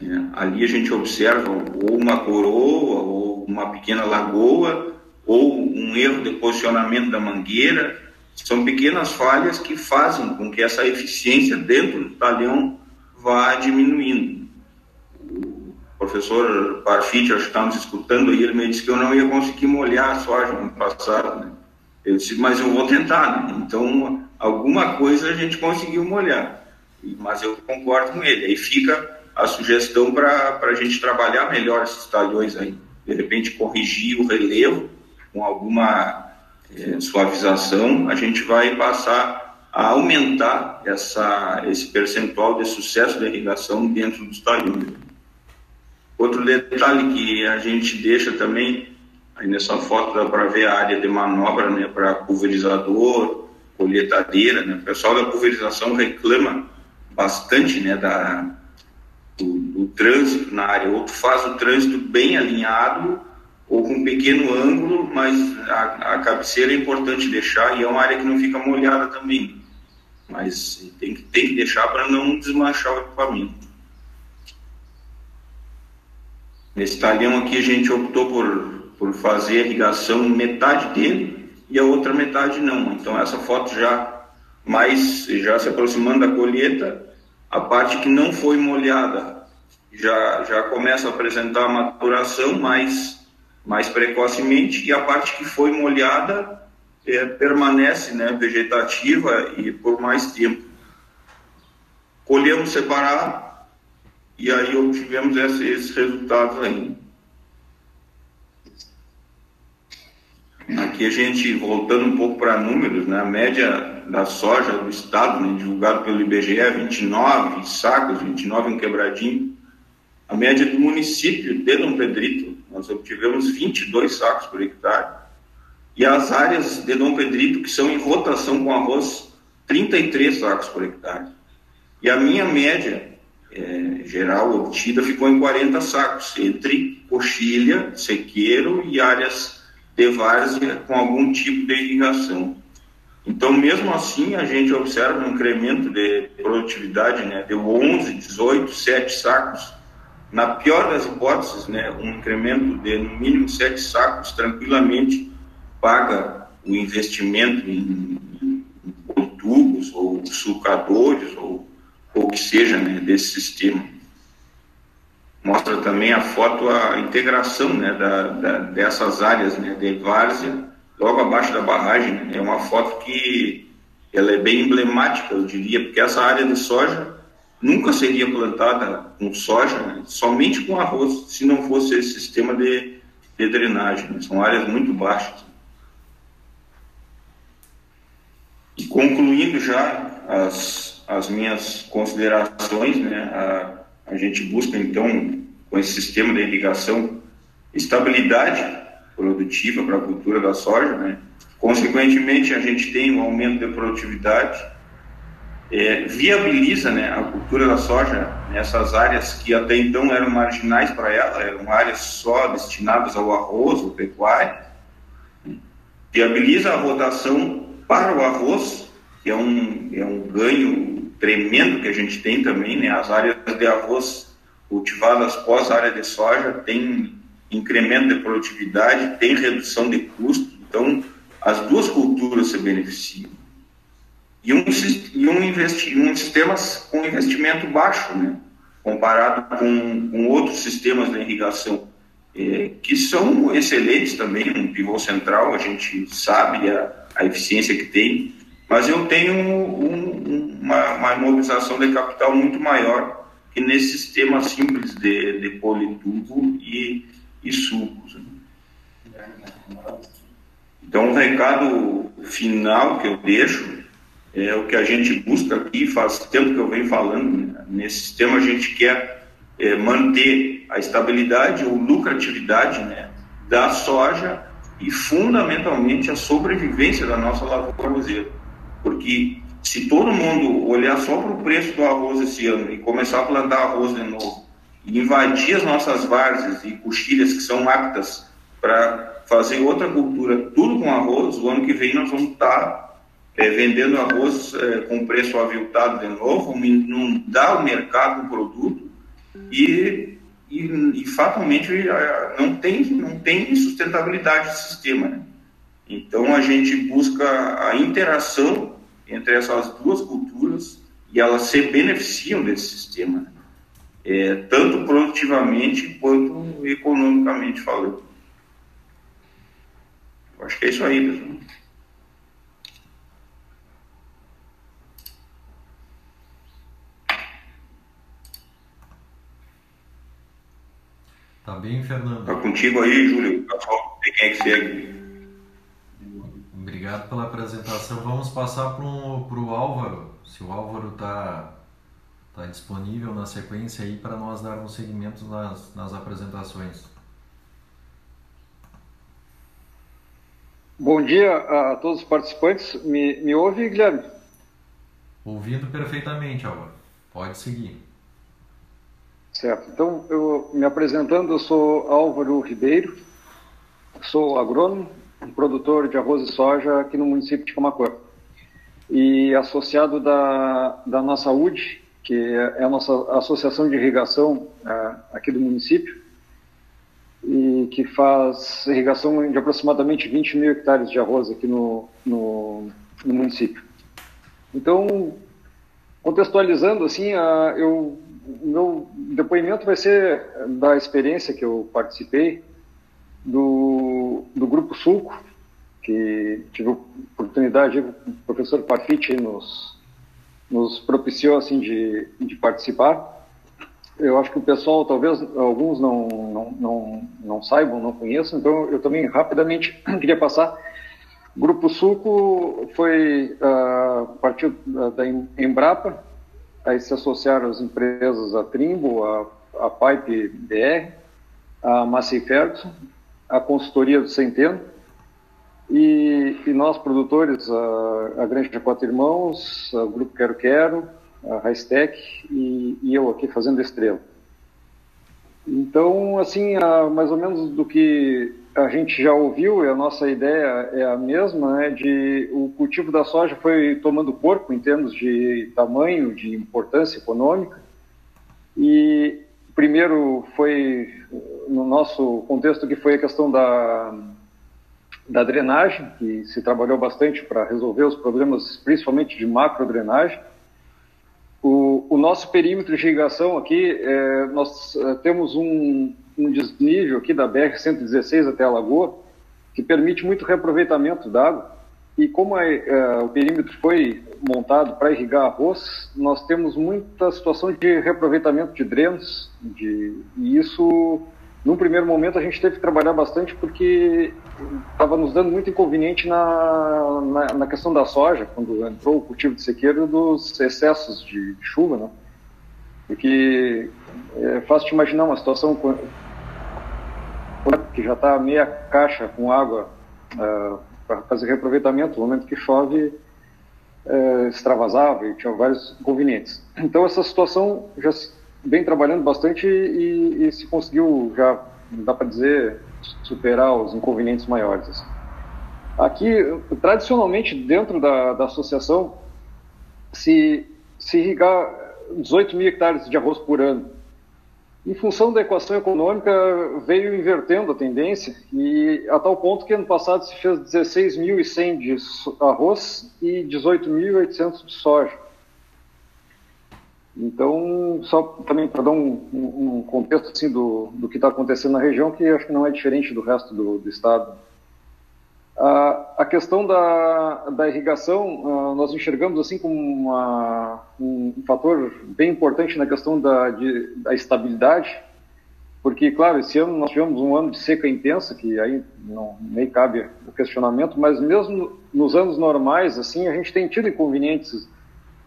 Né, ali a gente observa ou uma coroa, ou uma pequena lagoa, ou um erro de posicionamento da mangueira, são pequenas falhas que fazem com que essa eficiência dentro do talhão vá diminuindo. O professor Parfit, acho que está nos escutando aí, ele me disse que eu não ia conseguir molhar a soja no passado. Né? Eu disse, mas eu vou tentar. Né? Então, alguma coisa a gente conseguiu molhar. Mas eu concordo com ele. Aí fica a sugestão para a gente trabalhar melhor esses talhões aí. De repente, corrigir o relevo com alguma é, suavização, a gente vai passar a aumentar essa, esse percentual de sucesso da irrigação dentro dos talhões. Outro detalhe que a gente deixa também, aí nessa foto dá para ver a área de manobra né, para pulverizador, colheitadeira. Né? O pessoal da pulverização reclama bastante né, da, do, do trânsito na área. Outro faz o trânsito bem alinhado ou com um pequeno ângulo, mas a, a cabeceira é importante deixar e é uma área que não fica molhada também. Mas tem que, tem que deixar para não desmanchar o equipamento. Nesse talhão aqui a gente optou por, por fazer a irrigação metade dele e a outra metade não. Então essa foto já mais já se aproximando da colheita, a parte que não foi molhada já já começa a apresentar maturação, mas mais precocemente e a parte que foi molhada é, permanece né, vegetativa e por mais tempo. Colhemos separado e aí obtivemos esses resultados aí. Aqui a gente, voltando um pouco para números, né, a média da soja do estado, né, divulgado pelo IBGE, é 29 sacos, 29 em quebradinho. A média do município de Dom Pedrito nós obtivemos 22 sacos por hectare. E as áreas de Dom Pedrito, que são em rotação com arroz, 33 sacos por hectare. E a minha média é, geral obtida ficou em 40 sacos, entre coxilha, sequeiro e áreas de várzea com algum tipo de irrigação. Então, mesmo assim, a gente observa um incremento de produtividade né, de 11, 18, 7 sacos na pior das hipóteses, né, um incremento de no mínimo sete sacos tranquilamente paga o investimento em, em, tubos ou sulcadores ou o que seja né, desse sistema. Mostra também a foto a integração né, da, da, dessas áreas né, de várzea logo abaixo da barragem. Né, é uma foto que ela é bem emblemática, eu diria, porque essa área de soja nunca seria plantada com soja, né? somente com arroz, se não fosse esse sistema de, de drenagem. Né? São áreas muito baixas. E concluindo já as, as minhas considerações, né? a, a gente busca então, com esse sistema de irrigação, estabilidade produtiva para a cultura da soja, né? Consequentemente, a gente tem um aumento de produtividade é, viabiliza né, a cultura da soja nessas áreas que até então eram marginais para ela, eram áreas só destinadas ao arroz, ao pecuário. Viabiliza a rotação para o arroz, que é um, é um ganho tremendo que a gente tem também. Né? As áreas de arroz cultivadas pós área de soja têm incremento de produtividade, tem redução de custo. Então, as duas culturas se beneficiam e um, e um, investi, um sistema com investimento baixo, né? comparado com, com outros sistemas de irrigação, é, que são excelentes também, um pivô central, a gente sabe a, a eficiência que tem, mas eu tenho um, uma, uma mobilização de capital muito maior que nesse sistema simples de, de politubo e, e sucos. Né? Então, o recado final que eu deixo é o que a gente busca aqui, faz tempo que eu venho falando, né? nesse sistema a gente quer é, manter a estabilidade ou lucratividade né, da soja e fundamentalmente a sobrevivência da nossa lavoura roseira, porque se todo mundo olhar só para o preço do arroz esse ano e começar a plantar arroz de novo, e invadir as nossas várzeas e coxilhas que são aptas para fazer outra cultura, tudo com arroz, o ano que vem nós vamos estar tá, é, vendendo arroz é, com preço aviltado de novo, dá o mercado o produto e, e, e fatalmente não tem, não tem sustentabilidade do sistema. Né? Então a gente busca a interação entre essas duas culturas e elas se beneficiam desse sistema, né? é, tanto produtivamente quanto economicamente falando. Eu acho que é isso aí, pessoal. Tá bem, Fernando? Tá contigo aí, Júlio. Pessoal, quem é que segue. Obrigado pela apresentação. Vamos passar para o Álvaro, se o Álvaro está tá disponível na sequência aí para nós darmos seguimento nas, nas apresentações. Bom dia a todos os participantes. Me, me ouve, Guilherme? Ouvindo perfeitamente, Álvaro. Pode seguir. Certo. Então, eu me apresentando, eu sou Álvaro Ribeiro, sou agrônomo, produtor de arroz e soja aqui no município de Camacuã. E associado da, da nossa UD, que é a nossa associação de irrigação é, aqui do município, e que faz irrigação de aproximadamente 20 mil hectares de arroz aqui no, no, no município. Então, contextualizando, assim, a, eu, meu depoimento vai ser da experiência que eu participei do, do Grupo Sulco, que tive a oportunidade, o professor Parfit nos, nos propiciou assim, de, de participar. Eu acho que o pessoal, talvez alguns não, não, não, não saibam, não conheçam, então eu também rapidamente (clears throat) queria passar. Grupo Sulco foi uh, partiu da Embrapa, aí se associaram as empresas a Trimbo, a, a Pipe BR, a Massey Ferguson, a consultoria do Centeno, e, e nós, produtores, a, a Granja Quatro Irmãos, o Grupo Quero Quero, a Raistec e, e, eu aqui fazendo Estrela. Então, assim, a, mais ou menos do que a gente já ouviu, e a nossa ideia é a mesma, né, de o cultivo da soja foi tomando corpo em termos de tamanho, de importância econômica, e primeiro foi, no nosso contexto, que foi a questão da, da drenagem, que se trabalhou bastante para resolver os problemas, principalmente de macro drenagem. O, o nosso perímetro de irrigação aqui, é, nós é, temos um, um desnível aqui da BR-116 até a Lagoa, que permite muito reaproveitamento da água. E como a, é, o perímetro foi montado para irrigar arroz, nós temos muita situação de reaproveitamento de drenos, de, e isso, num primeiro momento, a gente teve que trabalhar bastante porque estava nos dando muito inconveniente na, na, na, questão da soja, quando entrou o cultivo de sequeiro, dos excessos de, de chuva, né? Porque é fácil te imaginar uma situação que já está meia caixa com água uh, para fazer reaproveitamento. No momento que chove, é, extravasava e tinha vários inconvenientes. Então, essa situação já vem trabalhando bastante e, e se conseguiu, já dá para dizer, superar os inconvenientes maiores. Assim. Aqui, tradicionalmente, dentro da, da associação, se, se irrigar 18 mil hectares de arroz por ano em função da equação econômica, veio invertendo a tendência e a tal ponto que ano passado se fez 16.100 de arroz e 18.800 de soja. Então, só também para dar um, um, contexto assim, do, do que está acontecendo na região, que acho que não é diferente do resto do, do estado. A, questão da, da irrigação, uh, nós enxergamos assim como uma, um, fator bem importante na questão da, de, da estabilidade, porque, claro, esse ano nós tivemos um ano de seca intensa, que aí não nem cabe o questionamento, mas mesmo nos anos normais, assim, a gente tem tido inconvenientes,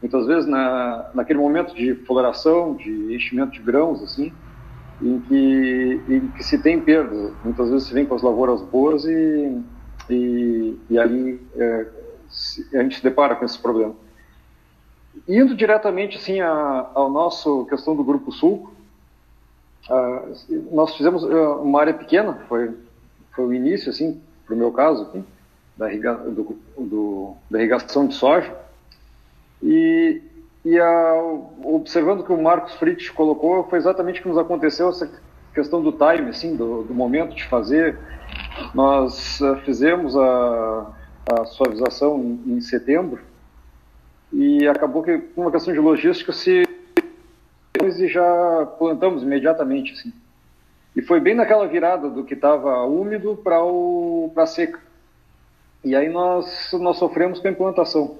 muitas vezes na, naquele momento de floração, de enchimento de grãos, assim, em que, em que se tem perda. Muitas vezes se vem com as lavouras boas e e, e aí é, a gente se depara com esse problema. indo diretamente assim a, ao nosso questão do grupo sul, uh, nós fizemos uh, uma área pequena, foi foi o início assim, para o meu caso, aqui, da, do, do, da irrigação de soja. E, e a, observando que o Marcos Fritz colocou, foi exatamente o que nos aconteceu essa questão do time, assim, do, do momento de fazer. Nós uh, fizemos a, a suavização em, em setembro e acabou que, por uma questão de logística, se e já plantamos imediatamente, assim. E foi bem naquela virada do que estava úmido para para seca. E aí nós nós sofremos com a implantação.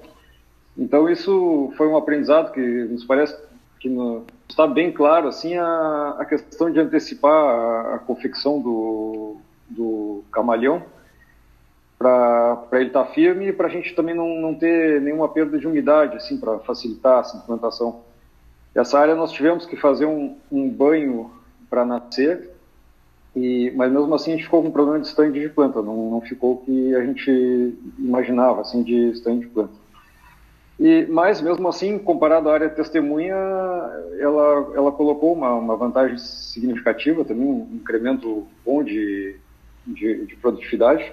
Então isso foi um aprendizado que nos parece que no, está bem claro assim a, a questão de antecipar a, a confecção do, do camalhão para ele estar tá firme e para a gente também não, não ter nenhuma perda de umidade, assim, para facilitar essa implantação. Essa área nós tivemos que fazer um, um banho para nascer, e, mas mesmo assim a gente ficou com um problema de stand de planta, não, não ficou o que a gente imaginava, assim, de stand de planta. E, mas mesmo assim, comparado à área testemunha, ela, ela colocou uma, uma vantagem significativa também, um incremento bom de, de, de produtividade.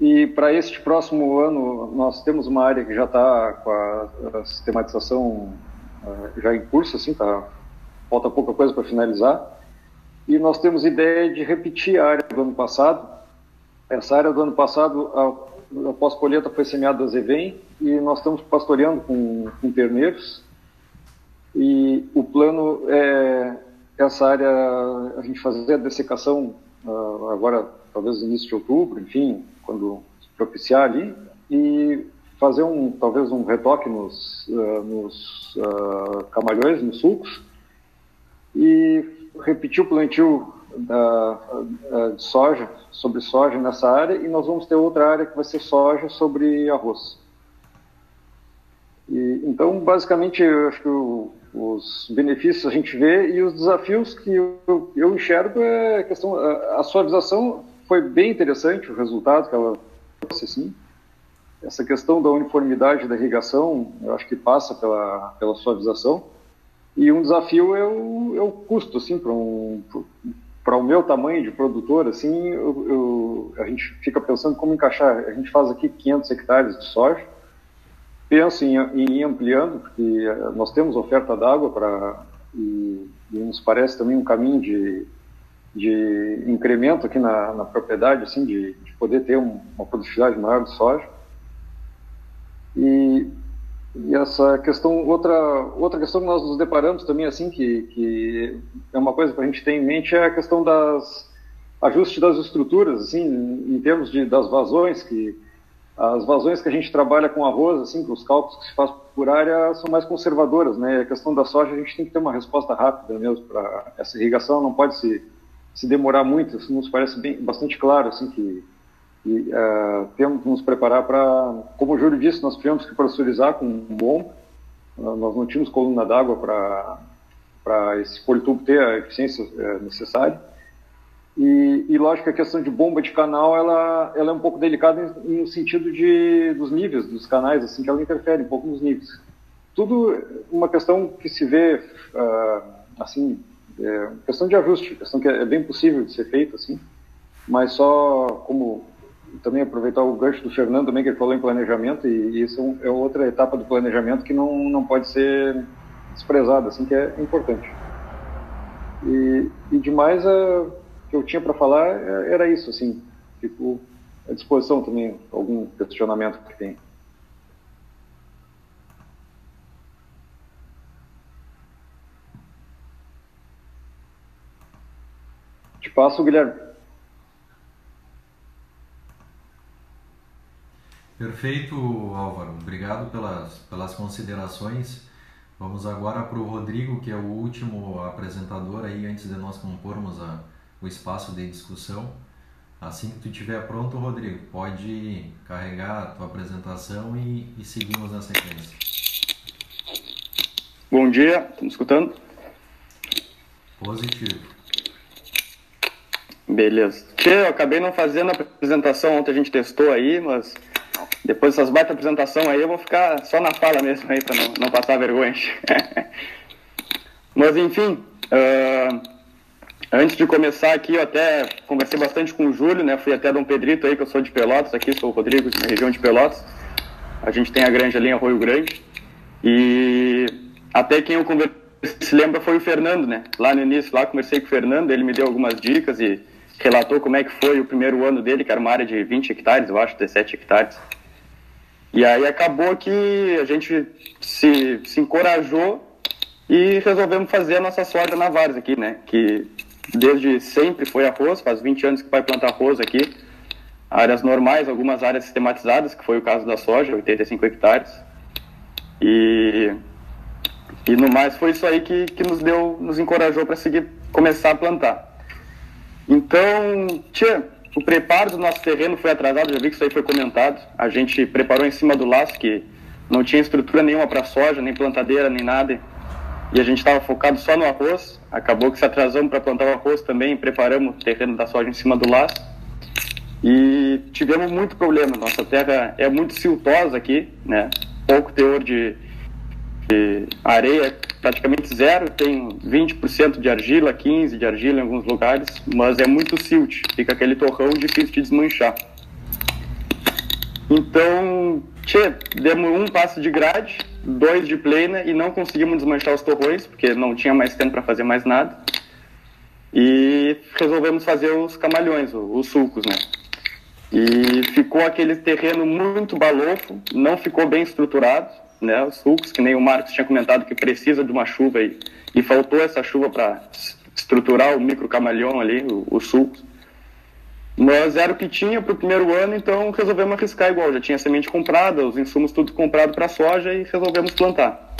E para este próximo ano, nós temos uma área que já está com a, a sistematização uh, já em curso, assim, tá, falta pouca coisa para finalizar. E nós temos ideia de repetir a área do ano passado. Essa área do ano passado, a, a pós-colheita foi semeada a Zevem e nós estamos pastoreando com, com terneiros. E o plano é essa área, a gente fazer a dessecação uh, agora, talvez início de outubro, enfim, quando se propiciar ali, e fazer um, talvez um retoque nos, uh, nos uh, camalhões, nos sulcos, e repetir o plantio da, de soja, sobre soja nessa área, e nós vamos ter outra área que vai ser soja sobre arroz. E, então, basicamente, eu acho que o, os benefícios a gente vê e os desafios que eu, eu enxergo é a questão, a, a suavização foi bem interessante o resultado que ela trouxe, sim. Essa questão da uniformidade da irrigação, eu acho que passa pela, pela suavização. E um desafio é o, é o custo, assim, para um, para o meu tamanho de produtor, assim, eu, eu, a gente fica pensando como encaixar. A gente faz aqui 500 hectares de soja, penso em, em ampliando, porque nós temos oferta d'água para e, e nos parece também um caminho de de incremento aqui na, na propriedade, assim, de, de poder ter um, uma produtividade maior de soja. E, e, essa questão, outra, outra questão que nós nos deparamos também, assim, que, que é uma coisa que a gente tem em mente, é a questão das ajuste das estruturas, assim, em termos de, das vazões, que as vazões que a gente trabalha com arroz, assim, que os cálculos que se faz por área são mais conservadoras, né? A questão da soja a gente tem que ter uma resposta rápida mesmo para essa irrigação, não pode se se demorar muito, isso nos parece bem, bastante claro, assim, que, uh, temos que nos preparar para, como o Júlio disse, nós tivemos que pressurizar com um bom, nós não tínhamos coluna d'água para esse politubo ter a eficiência uh, necessária. E, e, lógico, a questão de bomba de canal, ela, ela é um pouco delicada no sentido de, dos níveis dos canais, assim, que ela interfere um pouco nos níveis. Tudo uma questão que se vê, uh, assim, é questão de ajuste, questão que é bem possível de ser feita, assim, mas só como também aproveitar o gancho do Fernando também, que ele falou em planejamento, e, isso é outra etapa do planejamento que não, não pode ser desprezada, assim, que é importante. E, e demais, o que eu tinha para falar é, era isso, assim, fico à disposição também, algum questionamento que tem. Passo, Guilherme. Perfeito, Álvaro. Obrigado pelas, pelas considerações. Vamos agora para o Rodrigo, que é o último apresentador aí, antes de nós compormos a, o espaço de discussão. Assim que tu estiver pronto, Rodrigo, pode carregar a tua apresentação e, e seguimos na sequência. Bom dia, me escutando? Positivo. Beleza. Eu acabei não fazendo a apresentação ontem, a gente testou aí, mas Depois dessas baita apresentação aí, eu vou ficar só na fala mesmo aí, para não, não passar vergonha. (laughs) Mas, enfim, uh, antes de começar aqui, eu até conversei bastante com o Júlio, né? Fui até Dom Pedrito aí, que eu sou de Pelotas aqui, sou o Rodrigo, na região de Pelotas. A gente tem a grande em Arroio Grande. E até quem eu conversei se lembra foi o Fernando, né? Lá no início, lá conversei com o Fernando, ele me deu algumas dicas e relatou como é que foi o primeiro ano dele, que era uma área de 20 hectares, eu acho, 17 hectares. E aí acabou que a gente se, se encorajou e resolvemos fazer a nossa soja na Vars aqui, né? Que desde sempre foi arroz, faz 20 anos que vai plantar arroz aqui. Áreas normais, algumas áreas sistematizadas, que foi o caso da soja, 85 hectares. E, e no mais foi isso aí que, que nos deu, nos encorajou para seguir, começar a plantar. Então, tia, o preparo do nosso terreno foi atrasado, já vi que isso aí foi comentado. A gente preparou em cima do laço, que não tinha estrutura nenhuma para soja, nem plantadeira, nem nada. E a gente estava focado só no arroz. Acabou que se atrasamos para plantar o arroz também, preparamos o terreno da soja em cima do laço. E tivemos muito problema. Nossa terra é muito siltosa aqui, né? Pouco teor de, de areia praticamente zero, tem 20% de argila, 15% de argila em alguns lugares, mas é muito silt, fica aquele torrão difícil de desmanchar. Então, tchê, demos um passo de grade, dois de plena e não conseguimos desmanchar os torrões, porque não tinha mais tempo para fazer mais nada. E resolvemos fazer os camalhões, os sulcos, né? E ficou aquele terreno muito balofo, não ficou bem estruturado, né, os sulcos, que nem o Marcos tinha comentado que precisa de uma chuva e, e faltou essa chuva para estruturar o micro camaleão ali, os sulcos. Mas era o que tinha para o primeiro ano, então resolvemos arriscar igual. Já tinha semente comprada, os insumos tudo comprado para soja e resolvemos plantar.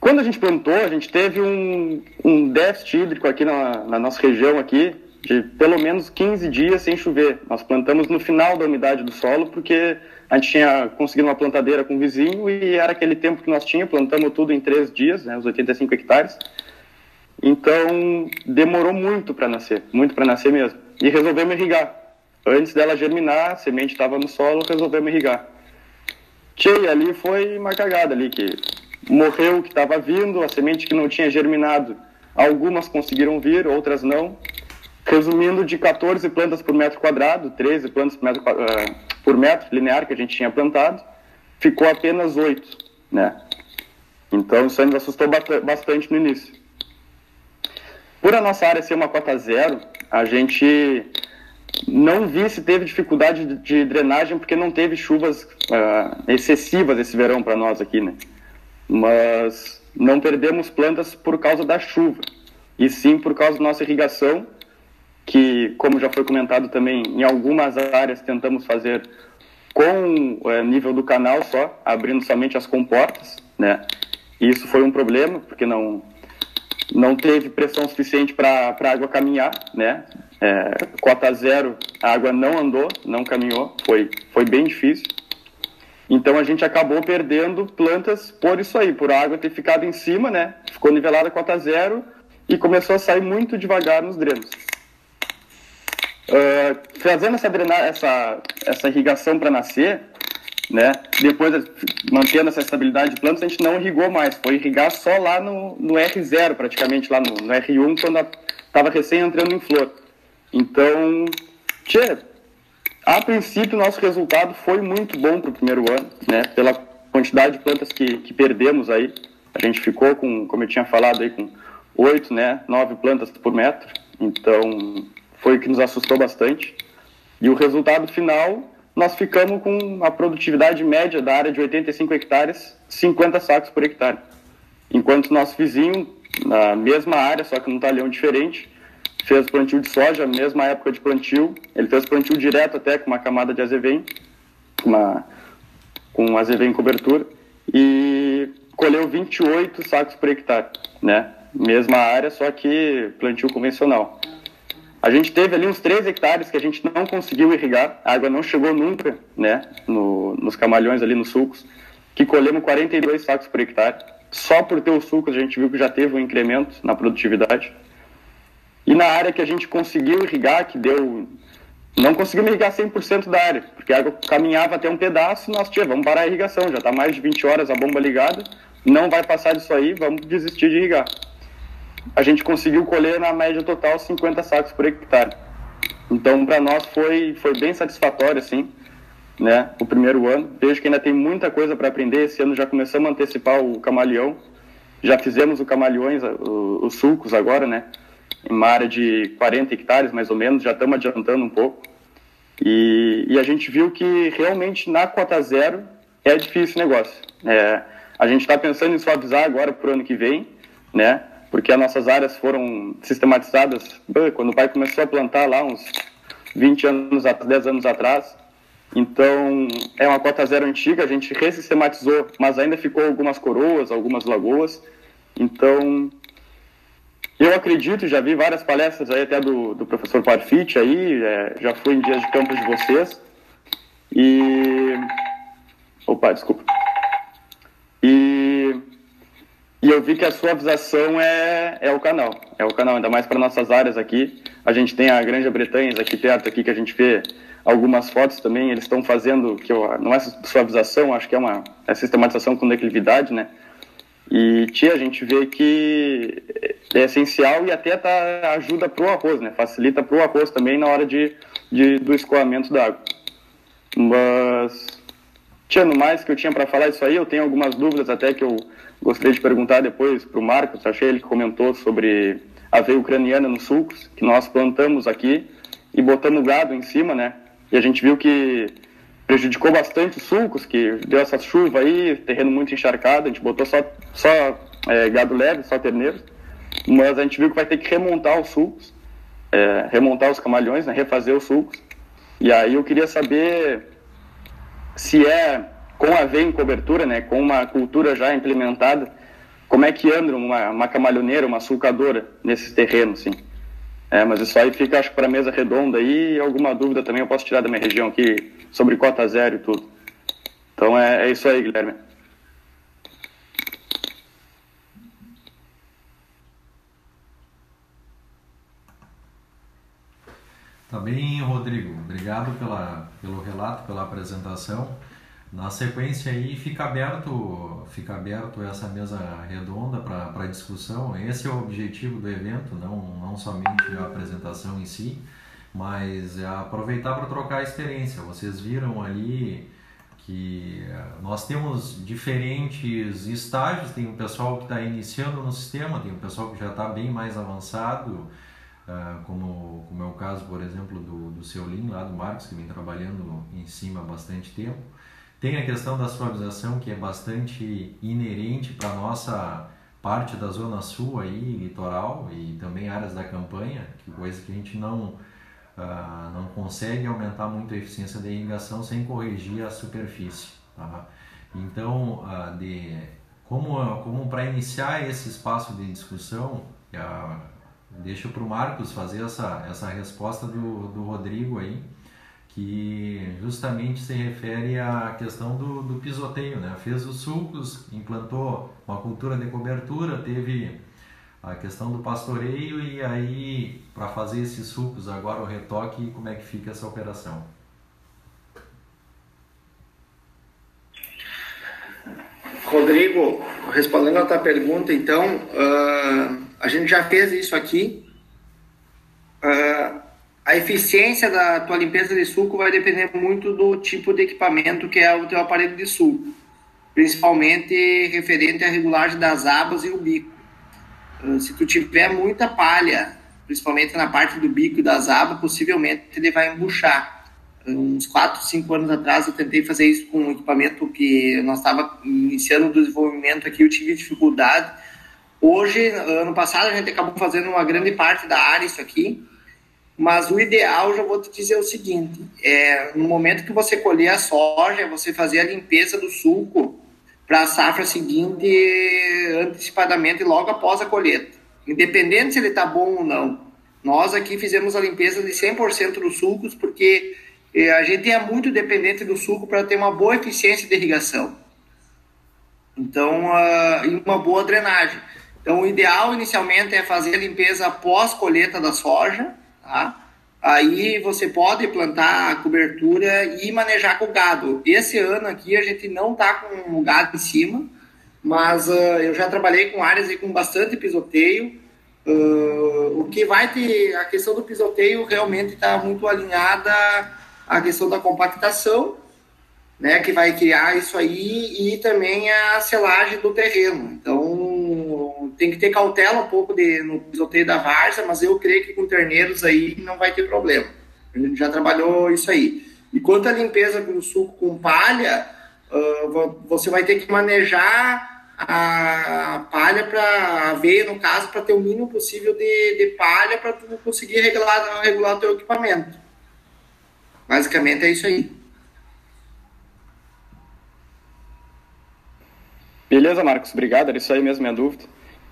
Quando a gente plantou, a gente teve um, um déficit hídrico aqui na, na nossa região aqui, de pelo menos 15 dias sem chover. Nós plantamos no final da umidade do solo, porque a gente tinha conseguido uma plantadeira com o vizinho e era aquele tempo que nós tínhamos, plantamos tudo em três dias, né, os 85 hectares. Então, demorou muito para nascer, muito para nascer mesmo. E resolvemos irrigar. Antes dela germinar, a semente estava no solo, resolvemos irrigar. Tchê, ali foi uma cagada ali, que morreu o que estava vindo, a semente que não tinha germinado, algumas conseguiram vir, outras não. Resumindo, de 14 plantas por metro quadrado, 13 plantas por metro, uh, por metro linear que a gente tinha plantado, ficou apenas 8, né? Então isso nos assustou bastante no início. Por a nossa área ser uma cota zero, a gente não vi se teve dificuldade de drenagem porque não teve chuvas uh, excessivas esse verão para nós aqui, né? Mas não perdemos plantas por causa da chuva, e sim por causa da nossa irrigação que, como já foi comentado também, em algumas áreas tentamos fazer com é, nível do canal só, abrindo somente as comportas, né? E isso foi um problema, porque não não teve pressão suficiente para a água caminhar, né? É, cota zero, a água não andou, não caminhou, foi, foi bem difícil. Então a gente acabou perdendo plantas por isso aí, por a água ter ficado em cima, né? Ficou nivelada a cota zero e começou a sair muito devagar nos drenos. Uh, fazendo essa, drenar, essa, essa irrigação para nascer, né? Depois, mantendo essa estabilidade de plantas, a gente não irrigou mais. Foi irrigar só lá no, no R0, praticamente, lá no, no R1, quando estava recém entrando em flor. Então, tchê, a princípio, nosso resultado foi muito bom para o primeiro ano, né? Pela quantidade de plantas que, que perdemos aí. A gente ficou com, como eu tinha falado aí, com oito, né? Nove plantas por metro. Então, foi o que nos assustou bastante. E o resultado final, nós ficamos com a produtividade média da área de 85 hectares, 50 sacos por hectare. Enquanto nosso vizinho, na mesma área, só que num talhão diferente, fez plantio de soja, mesma época de plantio, ele fez plantio direto até com uma camada de azevém, uma, com azevém cobertura, e colheu 28 sacos por hectare, né? Mesma área, só que plantio convencional. A gente teve ali uns 3 hectares que a gente não conseguiu irrigar, a água não chegou nunca, né, no, nos camalhões ali nos sulcos, que colhemos 42 sacos por hectare. Só por ter os sulcos a gente viu que já teve um incremento na produtividade. E na área que a gente conseguiu irrigar, que deu não conseguimos irrigar 100% da área, porque a água caminhava até um pedaço nós, tia, vamos parar a irrigação, já está mais de 20 horas a bomba ligada, não vai passar disso aí, vamos desistir de irrigar. A gente conseguiu colher na média total 50 sacos por hectare. Então, para nós foi, foi bem satisfatório, assim, né, o primeiro ano. Vejo que ainda tem muita coisa para aprender. Esse ano já começamos a antecipar o camaleão. Já fizemos o camaleões, os sulcos agora, né, em uma área de 40 hectares, mais ou menos. Já estamos adiantando um pouco. E, e, a gente viu que realmente na cota zero é difícil o negócio. É, a gente está pensando em suavizar agora para o ano que vem, né? Porque as nossas áreas foram sistematizadas quando o pai começou a plantar lá uns 20 anos, 10 anos atrás. Então, é uma cota zero antiga, a gente resistematizou, mas ainda ficou algumas coroas, algumas lagoas. Então, eu acredito, já vi várias palestras aí até do, do professor Parfit aí, é, já fui em dias de campo de vocês. E. Opa, desculpa. E, e eu vi que a suavização é, é o canal. É o canal, ainda mais para nossas áreas aqui. A gente tem a Granja Bretanha aqui perto, aqui, que a gente vê algumas fotos também. Eles estão fazendo, que eu, não é suavização, acho que é uma é sistematização com declividade, né? E tia, a gente vê que é essencial e até tá, ajuda para o arroz, né? Facilita para o arroz também na hora de, de do escoamento da água. Mas, tia, no mais que eu tinha para falar isso aí, eu tenho algumas dúvidas até que eu gostaria de perguntar depois para o Marcos. Achei ele que comentou sobre a veia ucraniana nos sulcos, que nós plantamos aqui e botamos gado em cima, né? E a gente viu que prejudicou bastante os sulcos, que deu essa chuva aí, terreno muito encharcado, a gente botou só, só é, gado leve, só terneiros, mas a gente viu que vai ter que remontar os sulcos, é, remontar os camalhões, né, refazer os sulcos, e aí eu queria saber se é com a veia em cobertura, né, com uma cultura já implementada, como é que anda uma, uma camalhoneira, uma sulcadora nesses terrenos, assim. É, mas isso aí fica, acho para mesa redonda aí, alguma dúvida também eu posso tirar da minha região aqui sobre cota zero e tudo. Então é, é isso aí, Guilherme. Tá bem, Rodrigo. Obrigado pela, pelo relato, pela apresentação. Na sequência aí fica aberto, fica aberto essa mesa redonda para discussão. Esse é o objetivo do evento, não, não somente a apresentação em si, mas é aproveitar para trocar experiência. Vocês viram ali que eh, nós temos diferentes estágios, tem um pessoal que está iniciando no sistema, tem um pessoal que já está bem mais avançado, ah, como, como é o caso, por exemplo, do, do seu Lin, lá do Marcos, que vem trabalhando em cima há bastante tempo. Tem a questão da suavização que é bastante inerente para nossa parte da zona sul aí, litoral e também áreas da campanha, que coisa que a gente não uh, não consegue aumentar muito a eficiência da irrigação sem corrigir a superfície. Tá? Então, uh, de, como, como para iniciar esse espaço de discussão, uh, deixo para o Marcos fazer essa, essa resposta do, do Rodrigo aí que justamente se refere à questão do, do pisoteio, né? Fez os sulcos, implantou uma cultura de cobertura, teve a questão do pastoreio e aí para fazer esses sulcos agora o retoque, como é que fica essa operação? Rodrigo, respondendo a tua pergunta, então, uh, a gente já fez isso aqui. Uh, a eficiência da tua limpeza de suco vai depender muito do tipo de equipamento que é o teu aparelho de suco, principalmente referente à regulagem das abas e o bico. Ah, se tu tiver muita palha, principalmente na parte do bico e das abas, possivelmente ele vai embuchar. Uns 4, 5 anos atrás eu tentei fazer isso com um equipamento que nós estava iniciando o desenvolvimento aqui, eu tive dificuldade. Hoje, ano passado, a gente acabou fazendo uma grande parte da área isso aqui, mas o ideal, já vou te dizer o seguinte: é, no momento que você colher a soja, você fazer a limpeza do suco para a safra seguinte antecipadamente logo após a colheita. Independente se ele está bom ou não. Nós aqui fizemos a limpeza de 100% dos sucos porque é, a gente é muito dependente do suco para ter uma boa eficiência de irrigação. Então, uh, e uma boa drenagem. Então, o ideal inicialmente é fazer a limpeza após colheita da soja, tá? aí você pode plantar a cobertura e manejar com o gado. Esse ano aqui a gente não está com o gado em cima, mas uh, eu já trabalhei com áreas aí com bastante pisoteio. Uh, o que vai ter a questão do pisoteio realmente está muito alinhada à questão da compactação, né, que vai criar isso aí e também a selagem do terreno. Então tem que ter cautela um pouco de, no pisoteio da várzea, mas eu creio que com terneiros aí não vai ter problema. A gente já trabalhou isso aí. E quanto à limpeza do suco com palha, uh, você vai ter que manejar a palha para aveia, no caso, para ter o mínimo possível de, de palha para tu conseguir regular, regular o teu equipamento. Basicamente é isso aí. Beleza, Marcos, obrigado. Era isso aí mesmo, minha dúvida.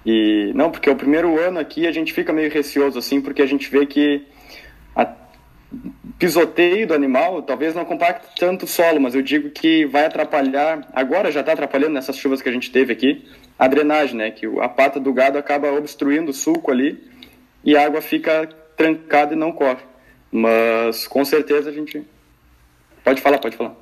E não, porque o primeiro ano aqui a gente fica meio receoso assim, porque a gente vê que a pisoteio do animal talvez não compacte tanto o solo, mas eu digo que vai atrapalhar, agora já está atrapalhando nessas chuvas que a gente teve aqui, a drenagem, né? Que a pata do gado acaba obstruindo o sulco ali e a água fica trancada e não corre. Mas com certeza a gente. Pode falar, pode falar.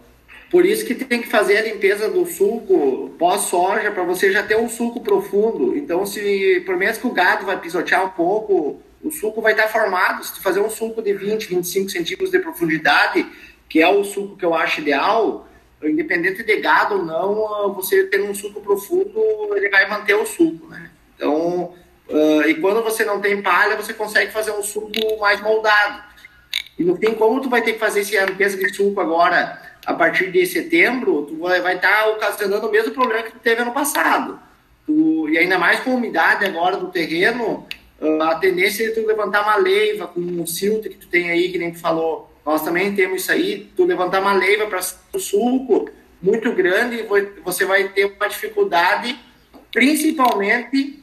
Por isso que tem que fazer a limpeza do sulco pós-soja para você já ter um sulco profundo. Então, se por menos que o gado vai pisotear um pouco, o sulco vai estar formado. Se tu fazer um sulco de 20, 25 centímetros de profundidade, que é o sulco que eu acho ideal, independente de gado ou não, você tendo um sulco profundo, ele vai manter o sulco, né? Então, uh, e quando você não tem palha, você consegue fazer um sulco mais moldado. E no fim, como tu vai ter que fazer esse limpeza de sulco agora, a partir de setembro, tu vai, estar ocasionando o mesmo problema que tu teve ano passado. Tu, e ainda mais com a umidade agora do terreno, a tendência é tu levantar uma leiva com o silto que tu tem aí, que nem tu falou. Nós também temos isso aí, tu levantar uma leiva para o sulco muito grande, você vai ter uma dificuldade, principalmente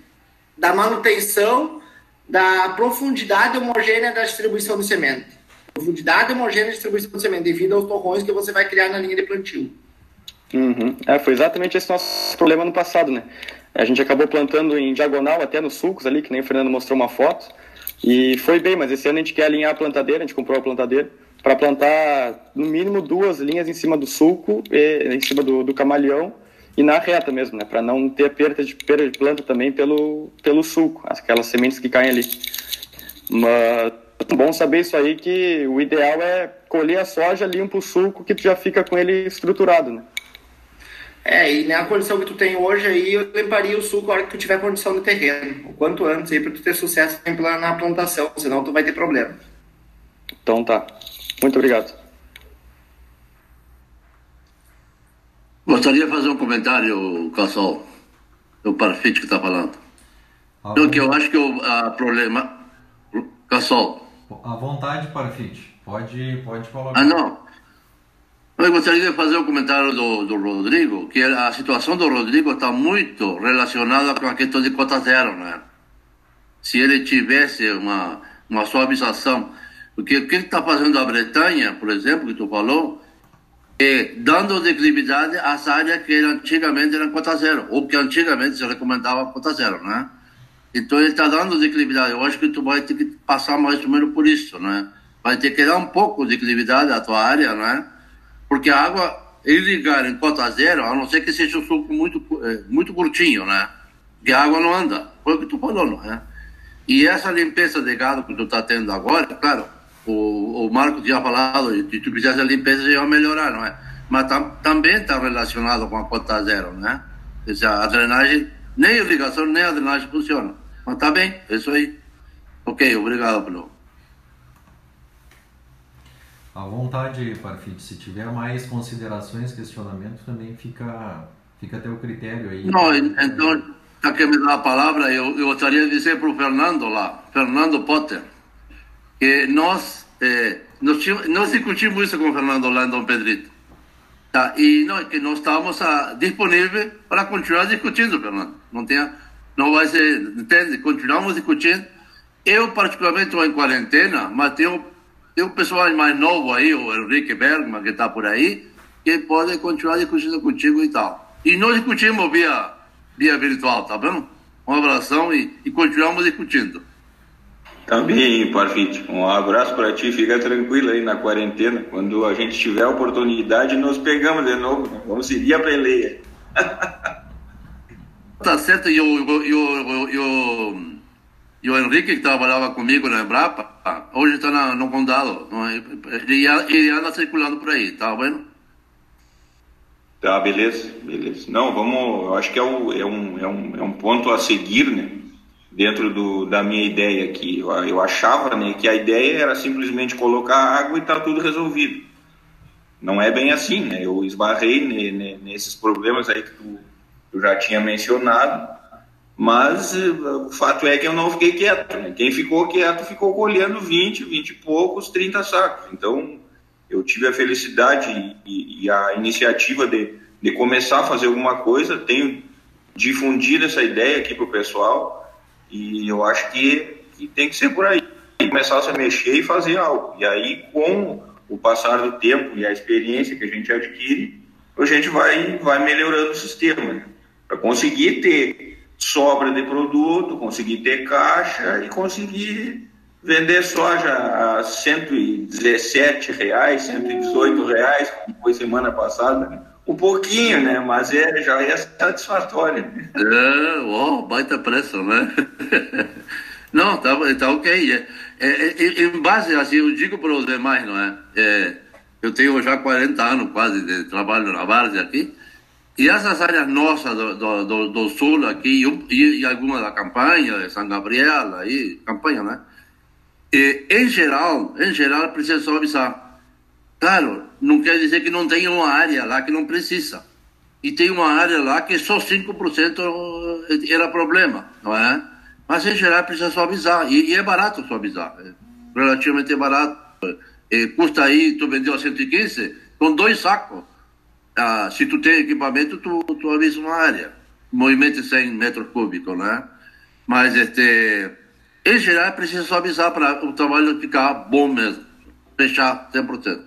da manutenção da profundidade homogênea da distribuição de semente. Profundidade homogênea da distribuição de semente, devido aos torrões que você vai criar na linha de plantio. Uhum. É, foi exatamente esse nosso problema no passado, né? A gente acabou plantando em diagonal até nos sulcos ali, que nem o Fernando mostrou uma foto. E foi bem, mas esse ano a gente quer alinhar a plantadeira, a gente comprou a plantadeira, para plantar no mínimo duas linhas em cima do sulco, e, em cima do, do camaleão, e na reta mesmo, né? Para não ter perda de, perda de planta também pelo, pelo sulco, aquelas sementes que caem ali. Mas bom saber isso aí, que o ideal é colher a soja, limpa o sulco, que tu já fica com ele estruturado, né? É, e na condição que tu tem hoje aí, eu limparia o suco a hora que tu tiver condição de terreno. O quanto antes aí, para tu ter sucesso na plantação, senão tu vai ter problema. Então tá. Muito obrigado. Gostaria de fazer um comentário, Cassol, do Parfit que está falando. Ah, então, que eu acho que o problema. Cassol. À vontade, Parfit. Pode, pode colocar. Ah, não. Eu gostaria de fazer um comentário do, do Rodrigo, que a situação do Rodrigo está muito relacionada com a questão de cota zero, né? Se ele tivesse uma, uma suavização. Porque o que está fazendo a Bretanha, por exemplo, que tu falou, é dando declividade às áreas que antigamente eram cota zero, ou que antigamente se recomendava cota zero, né? Então ele está dando declividade. Eu acho que tu vai ter que passar mais ou menos por isso, né? Vai ter que dar um pouco de declividade à tua área, né? porque a água irrigar em cota zero, a não ser que seja um suco muito, é, muito curtinho, né? Que a água não anda. Foi o que tu falou, não é? E essa limpeza de gado que tu está tendo agora, claro, o, o Marco tinha falado, se tu fizesse a limpeza ia melhorar, não é? Mas tam, também está relacionado com a cota zero, né? Seja, a drenagem, nem a irrigação, nem a drenagem funciona. Mas tá bem, é isso aí. Ok, obrigado pelo. À vontade, Parfit. Se tiver mais considerações, questionamentos, também fica, fica a teu critério aí. Não, então, já que me dá a palavra, eu, eu gostaria de dizer para o Fernando lá, Fernando Potter, que nós, eh, nós, nós discutimos isso com o Fernando Dom Pedrito. Tá? E não, que nós estamos ah, disponíveis para continuar discutindo, Fernando. Não, tenha, não vai ser, entende? Continuamos discutindo. Eu, particularmente, estou em quarentena, mas tem um pessoal mais novo aí, o Henrique Bergman, que está por aí, que pode continuar discutindo contigo e tal. E nós discutimos via, via virtual, tá bom? Um abração e, e continuamos discutindo. Também, Parfit. Um abraço para ti. Fica tranquilo aí na quarentena. Quando a gente tiver a oportunidade, nós pegamos de novo. Né? Vamos seguir a peleia. (laughs) tá certo. E o, e o, e o, e o Henrique, que trabalhava comigo na Embrapa, hoje está no condado. Ele, ele anda circulando por aí, tá vendo? Tá, beleza, beleza. Não, vamos. Eu acho que é, o, é, um, é, um, é um ponto a seguir, né? dentro do, da minha ideia aqui. Eu, eu achava né, que a ideia era simplesmente colocar água e tá tudo resolvido. Não é bem assim, né? Eu esbarrei ne, ne, nesses problemas aí que tu, tu, já tinha mencionado, mas uh, o fato é que eu não fiquei quieto. Né? Quem ficou quieto ficou colhendo 20, 20 e poucos, 30 sacos. Então eu tive a felicidade e, e a iniciativa de, de começar a fazer alguma coisa, tenho difundido essa ideia aqui para o pessoal e eu acho que, que tem que ser por aí. Começar a se mexer e fazer algo. E aí, com o passar do tempo e a experiência que a gente adquire, a gente vai, vai melhorando o sistema. Né? Para conseguir ter sobra de produto, conseguir ter caixa e conseguir vender soja a 117 reais, 118 reais, como foi semana passada. Né? Um pouquinho, né? Mas é, já é satisfatório. É, oh, baita preço, né? (laughs) Não, tá, tá ok. É, é, é, em base, assim, eu digo para os demais, não é? é? Eu tenho já 40 anos quase de trabalho na várzea aqui. E essas áreas nossas do, do, do, sul aqui, e, e algumas da campanha, São Gabriel, aí, campanha, né? E, em geral, em geral, precisa só avisar Claro, não quer dizer que não tenha uma área lá que não precisa. E tem uma área lá que só 5% era problema, não é? Mas em geral precisa suavizar. E, e é barato suavizar. É relativamente barato. É, custa aí, tu vendeu a 115, com dois sacos. Ah, se tu tem equipamento, tu, tu avisa uma área. Movimento de 100 metros cúbicos, né? Mas, este, em geral, precisa suavizar para o trabalho ficar bom mesmo. Fechar 100%.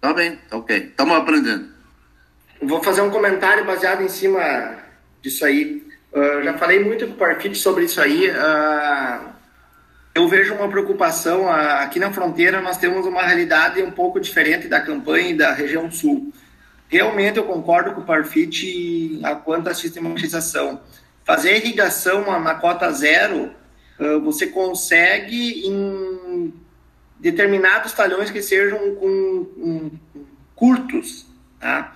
Tá bem, tá ok. Estamos aprendendo. Vou fazer um comentário baseado em cima disso aí. Uh, já falei muito com o Parfit sobre isso aí. Uh, eu vejo uma preocupação. Uh, aqui na fronteira nós temos uma realidade um pouco diferente da campanha e da região sul. Realmente eu concordo com o Parfit quanto à sistematização. Fazer irrigação na cota zero, você consegue em determinados talhões que sejam com, curtos, tá?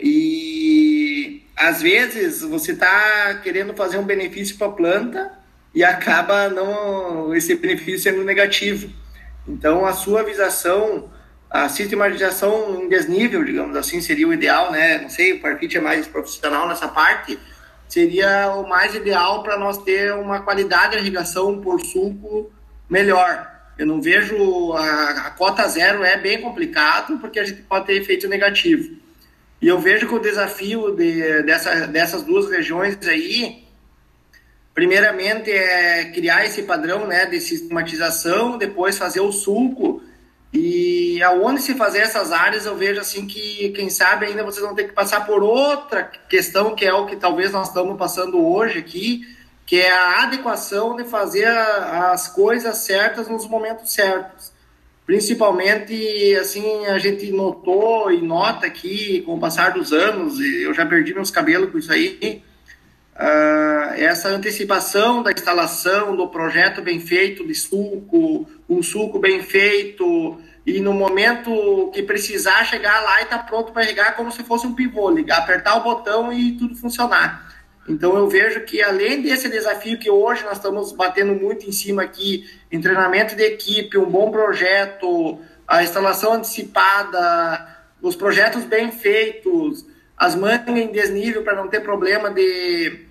E às vezes você está querendo fazer um benefício para a planta e acaba não esse benefício sendo negativo. Então a sua visação, a sistematização em desnível, digamos assim, seria o ideal, né? Não sei, o Parfit é mais profissional nessa parte, seria o mais ideal para nós ter uma qualidade de irrigação por sulco melhor. Eu não vejo a, a cota zero é bem complicado porque a gente pode ter efeito negativo. E eu vejo que o desafio de, dessa, dessas duas regiões aí, primeiramente é criar esse padrão né, de sistematização, depois fazer o sulco. E aonde se fazer essas áreas, eu vejo assim que, quem sabe, ainda vocês vão ter que passar por outra questão, que é o que talvez nós estamos passando hoje aqui, que é a adequação de fazer as coisas certas nos momentos certos. Principalmente, assim, a gente notou e nota aqui, com o passar dos anos, eu já perdi meus cabelos com isso aí, uh, essa antecipação da instalação, do projeto bem feito de suco, um suco bem feito, e no momento que precisar chegar lá e tá pronto para regar como se fosse um pivô, ligar, apertar o botão e tudo funcionar. Então eu vejo que além desse desafio que hoje nós estamos batendo muito em cima aqui, em treinamento de equipe, um bom projeto, a instalação antecipada, os projetos bem feitos, as mangas em desnível para não ter problema de,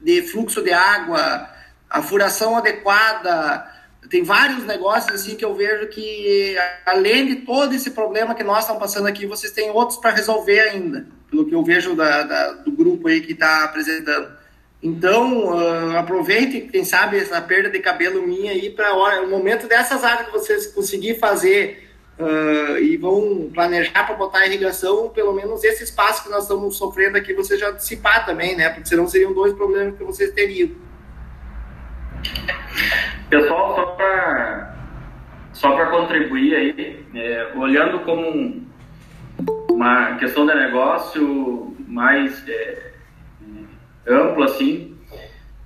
de fluxo de água, a furação adequada, tem vários negócios assim que eu vejo que além de todo esse problema que nós estamos passando aqui, vocês têm outros para resolver ainda pelo que eu vejo da, da, do grupo aí que está apresentando. Então, uh, aproveite, quem sabe, essa perda de cabelo minha aí para o momento dessas áreas que vocês conseguir fazer uh, e vão planejar para botar irrigação, pelo menos esse espaço que nós estamos sofrendo aqui, vocês já antecipar também, né? Porque senão seriam dois problemas que vocês teriam. Pessoal, só para só contribuir aí, é, olhando como uma questão de negócio mais é, ampla assim,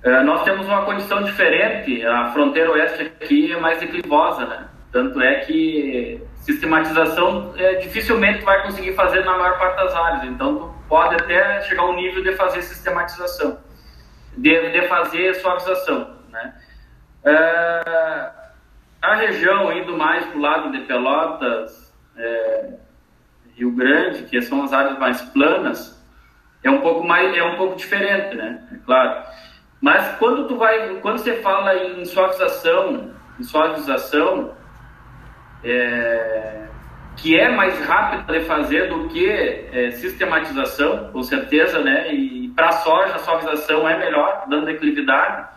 é, nós temos uma condição diferente. A fronteira oeste aqui é mais declivosa, né? Tanto é que sistematização é, dificilmente vai conseguir fazer na maior parte das áreas. Então, tu pode até chegar ao nível de fazer sistematização, de, de fazer suavização, né? É, a região indo mais para o lado de Pelotas, é, Rio Grande, que são as áreas mais planas, é um pouco mais é um pouco diferente, né? É claro. Mas quando tu vai, quando você fala em suavização, em suavização, é, que é mais rápido de fazer do que é, sistematização, com certeza, né? E para soja a suavização é melhor, dando declividade.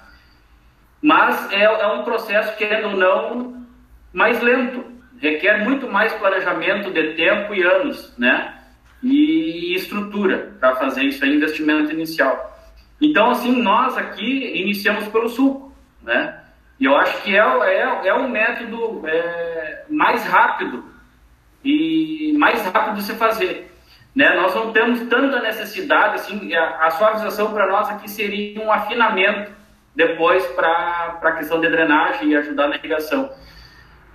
Mas é, é um processo, querendo ou não, mais lento. Requer muito mais planejamento de tempo e anos, né? E estrutura para fazer isso aí, investimento inicial. Então, assim, nós aqui iniciamos pelo suco, né? E eu acho que é, é, é um método é, mais rápido e mais rápido de se fazer. Né? Nós não temos tanta necessidade, assim, a, a suavização para nós aqui seria um afinamento depois para a questão de drenagem e ajudar na irrigação.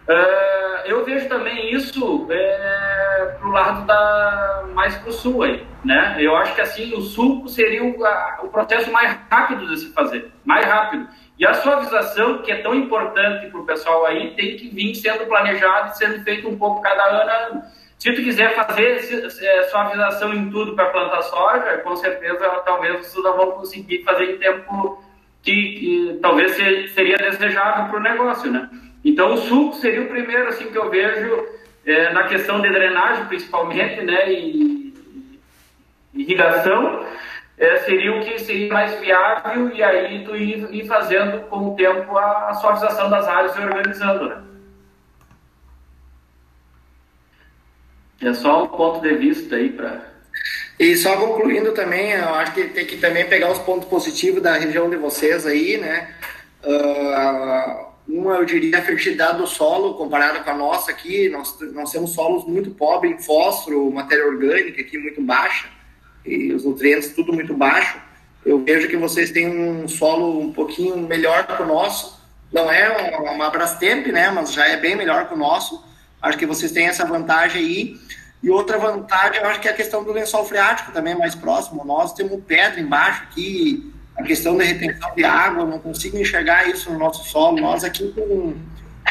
Uh, eu vejo também isso é, para o lado da mais para o sul aí, né? Eu acho que assim o sul seria o, a, o processo mais rápido de se fazer, mais rápido. E a suavização, que é tão importante para o pessoal aí, tem que vir sendo planejado e sendo feito um pouco cada ano. Se tu quiser fazer é, suavização em tudo para plantar soja, com certeza talvez vocês não vão conseguir fazer em tempo que, que talvez seria desejável para o negócio, né? Então, o suco seria o primeiro, assim, que eu vejo é, na questão de drenagem, principalmente, né, e irrigação, é, seria o que seria mais viável e aí tu ir, ir fazendo com o tempo a, a suavização das áreas e organizando, né. É só um ponto de vista aí para e só concluindo também, eu acho que tem que também pegar os pontos positivos da região de vocês aí, né? Uh, uma, eu diria, a fertilidade do solo comparada com a nossa aqui. Nós, nós temos solos muito pobres em fósforo, matéria orgânica aqui muito baixa, e os nutrientes tudo muito baixo. Eu vejo que vocês têm um solo um pouquinho melhor que o nosso. Não é uma, uma Brastemp, né? Mas já é bem melhor que o nosso. Acho que vocês têm essa vantagem aí. E outra vantagem, eu acho que é a questão do lençol freático também mais próximo. Nós temos pedra embaixo aqui, a questão da retenção de água, não consigo enxergar isso no nosso solo. Nós aqui com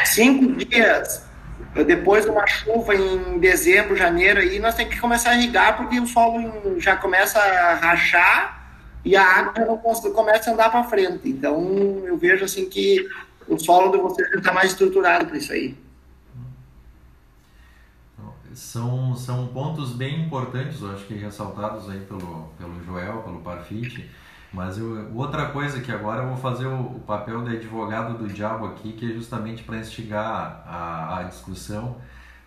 cinco dias depois de uma chuva em dezembro, janeiro, aí nós temos que começar a irrigar porque o solo já começa a rachar e a água já não começa a andar para frente. Então eu vejo assim que o solo de vocês está mais estruturado para isso aí. São, são pontos bem importantes, eu acho que ressaltados aí pelo, pelo Joel, pelo Parfite mas eu, outra coisa que agora eu vou fazer o, o papel de advogado do diabo aqui, que é justamente para instigar a, a discussão,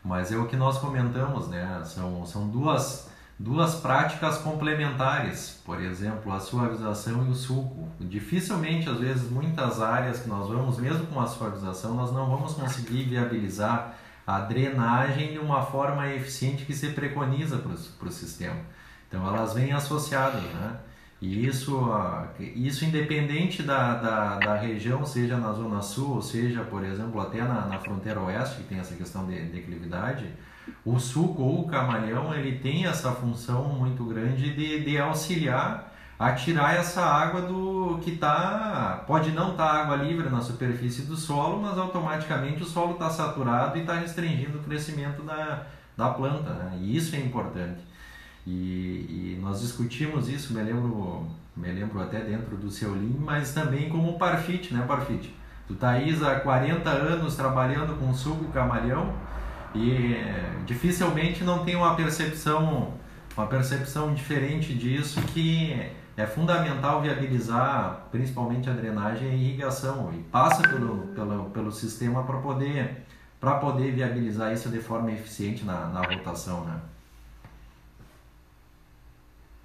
mas é o que nós comentamos, né? São, são duas, duas práticas complementares, por exemplo, a suavização e o suco. Dificilmente, às vezes, muitas áreas que nós vamos, mesmo com a suavização, nós não vamos conseguir viabilizar a drenagem de uma forma eficiente que se preconiza para o sistema. Então, elas vêm associadas, né? E isso, isso independente da, da, da, região, seja na Zona Sul, ou seja, por exemplo, até na, na fronteira oeste, que tem essa questão de declividade, o suco ou o camalhão, ele tem essa função muito grande de, de auxiliar a tirar essa água do que está, pode não estar tá água livre na superfície do solo, mas automaticamente o solo está saturado e está restringindo o crescimento da, da planta, né? e isso é importante. E, e, nós discutimos isso, me lembro, me lembro até dentro do seu Lean, mas também como Parfit, né Parfit? Tu tá aí há 40 anos trabalhando com suco camalhão e é, dificilmente não tem uma percepção, uma percepção diferente disso que é fundamental viabilizar principalmente a drenagem e a irrigação e passa pelo, pelo, pelo sistema para poder, poder viabilizar isso de forma eficiente na, na rotação, né?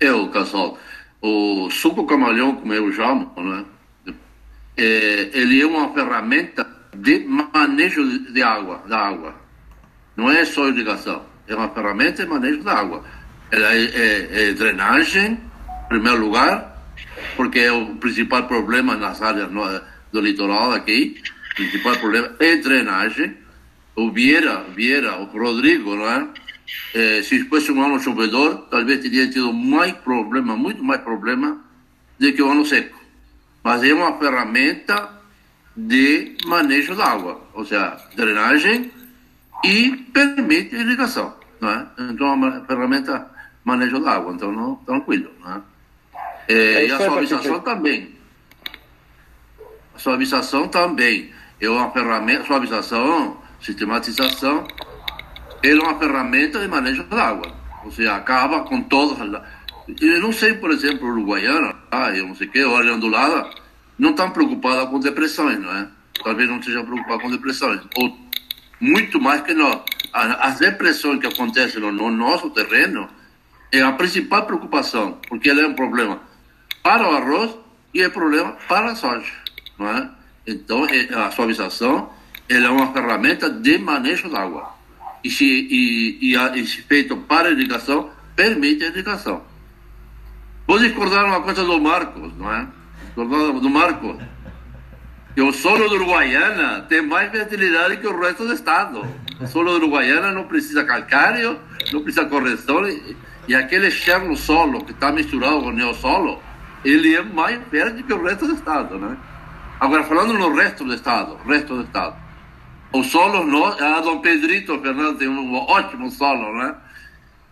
É, o casal, o suco camalhão, como eu chamo, né? é, ele é uma ferramenta de manejo de água, da água. Não é só irrigação, é uma ferramenta de manejo da água. Ela é, é, é drenagem, em primeiro lugar, porque é o principal problema nas áreas do litoral aqui. O principal problema é drenagem. O Vieira, Vieira, o Rodrigo, não é? Se fosse um ano chovedor, talvez teria tido mais problema, muito mais problema, do que o ano seco. Mas é uma ferramenta de manejo da água, ou seja, drenagem e permite irrigação. Não é? Então, é uma ferramenta de manejo da água, então, não, tranquilo. Não é? É, é e a suavização também. A suavização também é uma ferramenta, suavização, sistematização, é uma ferramenta de manejo da água. Ou seja, acaba com todas as. Eu não sei, por exemplo, Uruguaiana, ah, eu não sei o que, área ondulada, não estão preocupada com depressões, não é? Talvez não estejam preocupadas com depressões. Ou muito mais que nós. As depressões que acontecem no, no nosso terreno é a principal preocupação, porque ela é um problema para o arroz e é problema para a soja, não é? Então, é, a suavização ela é uma ferramenta de manejo da água. E e, e, e feito para irrigação, permite a irrigação. Vou discordar uma coisa do Marcos, não é? Do Marcos. Que o solo do Uruguaiana tem mais fertilidade que o resto do estado. O solo do Uruguaiana não precisa calcário, não precisa correção. E, e aquele externo solo que está misturado com o neossolo, ele é mais verde que o resto do estado, né? Agora, falando no resto do estado, resto do estado, os solos, nós, a Dom Pedrito Fernando tem um ótimo solo, né?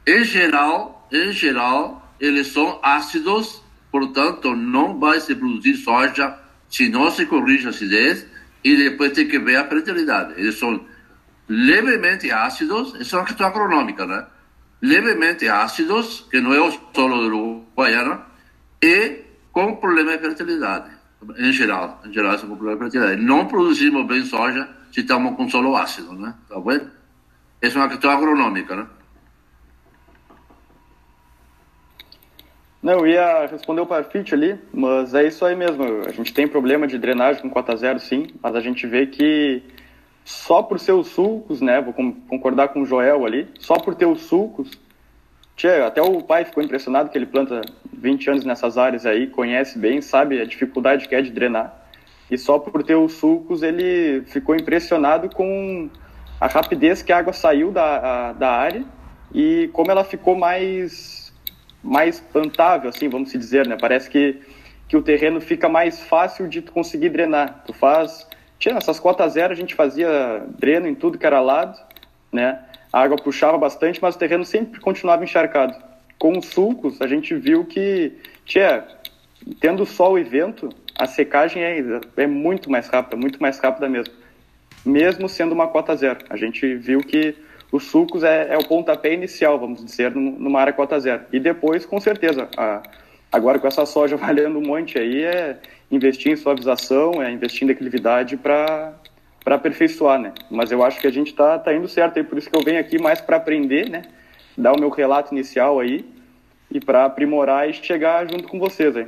Em geral, em geral, eles são ácidos, portanto, não vai se produzir soja se não se corrige a acidez e depois tem que ver a fertilidade. Eles são levemente ácidos, isso é uma questão agronômica, né? Levemente ácidos, que não é o solo do Uruguaiana, e com problema de fertilidade, em geral. Em geral, com problema de fertilidade. Não produzimos bem soja se estamos com solo ácido, né? Tá? Essa é uma questão agronômica, né? Não, eu ia responder o Parfit ali, mas é isso aí mesmo. A gente tem problema de drenagem com cota zero, sim, mas a gente vê que só por ser os sulcos, né? Vou concordar com o Joel ali, só por ter os sulcos, Tchê, até o pai ficou impressionado que ele planta 20 anos nessas áreas aí, conhece bem, sabe a dificuldade que é de drenar. E só por ter os sulcos ele ficou impressionado com a rapidez que a água saiu da, a, da área e como ela ficou mais, mais plantável, assim, vamos dizer, né? Parece que, que o terreno fica mais fácil de tu conseguir drenar. Tu faz... Tinha nessas cotas zero a gente fazia dreno em tudo que era lado, né? a água puxava bastante, mas o terreno sempre continuava encharcado. Com os sulcos, a gente viu que, tchê, tendo sol e vento, a secagem é, é muito mais rápida, muito mais rápida mesmo. Mesmo sendo uma cota zero. A gente viu que os sulcos é, é o pontapé inicial, vamos dizer, numa área cota zero. E depois, com certeza, a, agora com essa soja (laughs) valendo um monte aí, é investir em suavização, é investir em declividade para para aperfeiçoar, né? Mas eu acho que a gente está tá indo certo aí, por isso que eu venho aqui mais para aprender, né? Dar o meu relato inicial aí e para aprimorar e chegar junto com vocês aí.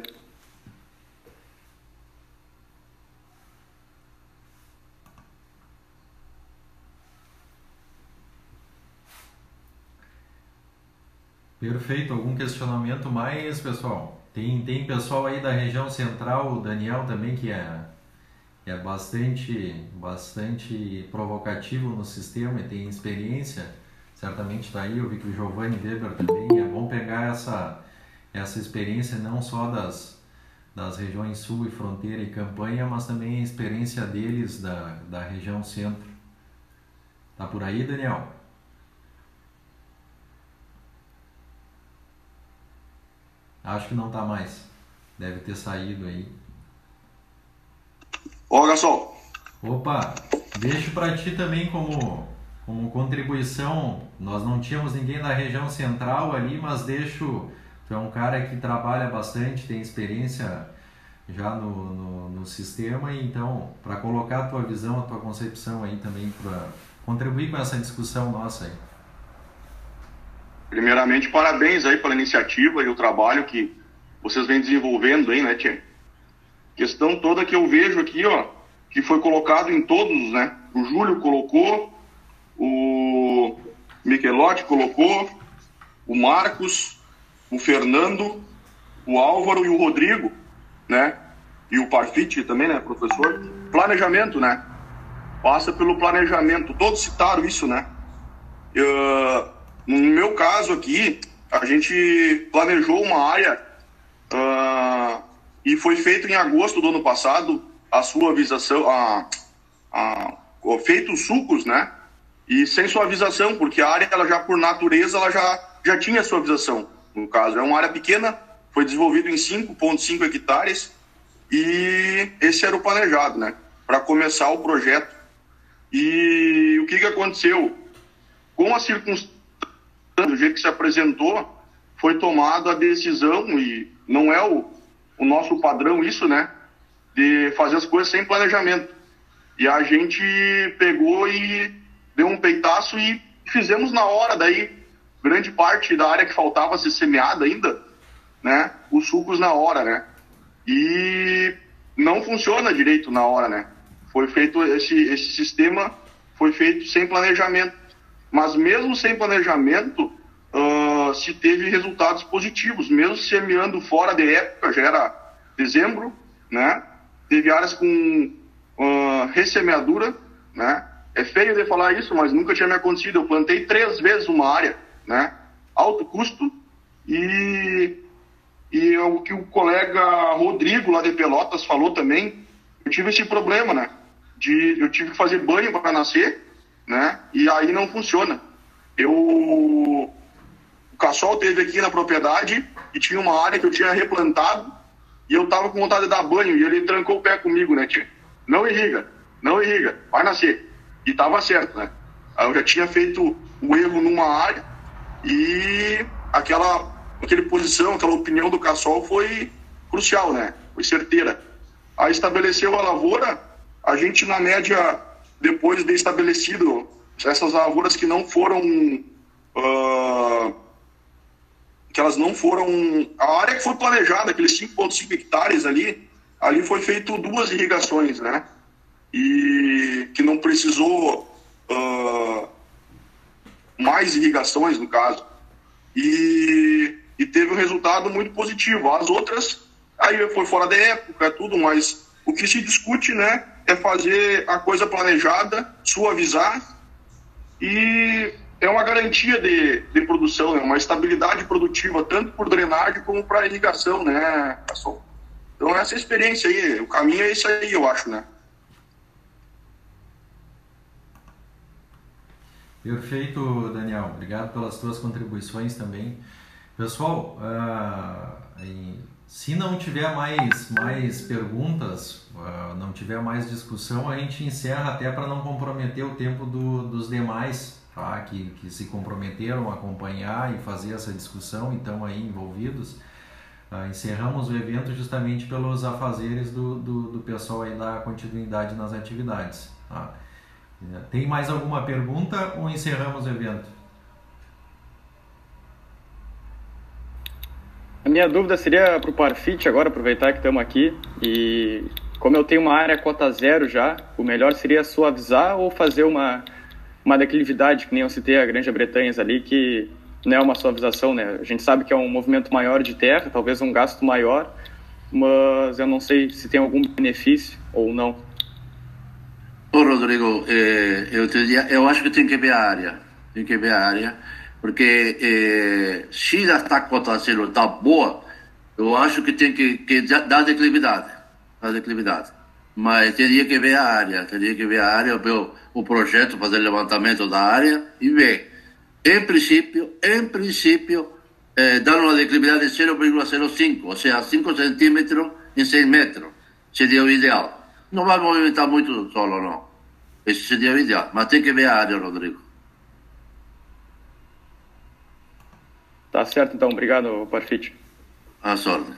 Perfeito. Algum questionamento mais, pessoal? Tem, tem pessoal aí da região central, o Daniel também, que é é bastante, bastante provocativo no sistema e tem experiência, certamente está aí, eu vi que o Giovanni Weber também, é bom pegar essa, essa experiência não só das, das regiões sul e fronteira e campanha, mas também a experiência deles da, da região centro. Tá por aí, Daniel? Acho que não está mais. Deve ter saído aí. Ô, garçom. Opa, deixo para ti também como, como contribuição. Nós não tínhamos ninguém da região central ali, mas deixo. Tu é um cara que trabalha bastante, tem experiência já no, no, no sistema, então, para colocar a tua visão, a tua concepção aí também, para contribuir com essa discussão nossa aí. Primeiramente, parabéns aí pela iniciativa e o trabalho que vocês vêm desenvolvendo aí, né, Tia? Questão toda que eu vejo aqui, ó, que foi colocado em todos, né? O Júlio colocou, o Michelotti colocou, o Marcos, o Fernando, o Álvaro e o Rodrigo, né? E o Parfit também, né, professor? Planejamento, né? Passa pelo planejamento. Todos citaram isso, né? Uh, no meu caso aqui, a gente planejou uma área uh, e foi feito em agosto do ano passado a suavização, a, a, feito sucos, né? E sem suavização, porque a área, ela já por natureza, ela já, já tinha suavização. No caso, é uma área pequena, foi desenvolvido em 5,5 hectares e esse era o planejado, né? Para começar o projeto. E o que, que aconteceu? Com a circunstância, do jeito que se apresentou, foi tomada a decisão, e não é o, o nosso padrão isso, né? De fazer as coisas sem planejamento. E a gente pegou e deu um peitaço e fizemos na hora, daí grande parte da área que faltava ser semeada ainda, né? Os sucos na hora, né? E não funciona direito na hora, né? Foi feito esse, esse sistema foi feito sem planejamento. Mas mesmo sem planejamento, uh, se teve resultados positivos, mesmo semeando fora de época, já era dezembro, né? Teve áreas com uh, ressemeadura, né? É feio de falar isso, mas nunca tinha me acontecido. Eu plantei três vezes uma área, né? Alto custo e e o que o colega Rodrigo lá de Pelotas falou também, eu tive esse problema, né? De eu tive que fazer banho para nascer, né? E aí não funciona. Eu o Cassol teve aqui na propriedade e tinha uma área que eu tinha replantado e eu tava com vontade de dar banho e ele trancou o pé comigo, né, tia? Não irriga, não irriga, vai nascer. E tava certo, né? Aí eu já tinha feito o erro numa área e aquela aquele posição, aquela opinião do Cassol foi crucial, né? Foi certeira. Aí estabeleceu a lavoura, a gente na média, depois de estabelecido essas lavouras que não foram uh, que elas não foram a área que foi planejada, aqueles 5.5 hectares ali, ali foi feito duas irrigações, né? E que não precisou uh, mais irrigações no caso. E e teve um resultado muito positivo. As outras, aí foi fora da época, tudo, mas o que se discute, né, é fazer a coisa planejada, suavizar e é uma garantia de, de produção, é uma estabilidade produtiva, tanto por drenagem como para irrigação, né, pessoal? Então, essa experiência aí, o caminho é isso aí, eu acho, né? Perfeito, Daniel. Obrigado pelas tuas contribuições também. Pessoal, uh, se não tiver mais, mais perguntas, uh, não tiver mais discussão, a gente encerra até para não comprometer o tempo do, dos demais tá? que, que se comprometeram a acompanhar e fazer essa discussão, então aí envolvidos. Uh, encerramos o evento justamente pelos afazeres do, do, do pessoal aí da continuidade nas atividades. Tá? Tem mais alguma pergunta ou encerramos o evento? A minha dúvida seria para o Parfit agora, aproveitar que estamos aqui. E como eu tenho uma área cota zero já, o melhor seria suavizar ou fazer uma, uma declividade, que nem eu citei a Grande Bretanha ali, que não é uma suavização, né? A gente sabe que é um movimento maior de terra, talvez um gasto maior, mas eu não sei se tem algum benefício ou não. Ô, Rodrigo, eh, eu, eu acho que tem que ver a área. Tem que ver a área porque eh, se a cota zero está boa, eu acho que tem que, que dar declividade, dar declividade. Mas teria que ver a área, teria que ver a área, ver o, o projeto, fazer levantamento da área e ver. Em princípio, em princípio, eh, dar uma declividade de 0,05, ou seja, 5 centímetros em 6 metros, seria o ideal. Não vai movimentar muito solo, não. Esse seria o ideal. Mas tem que ver a área, Rodrigo. Tá certo, então. Obrigado, Parfit. A sorte.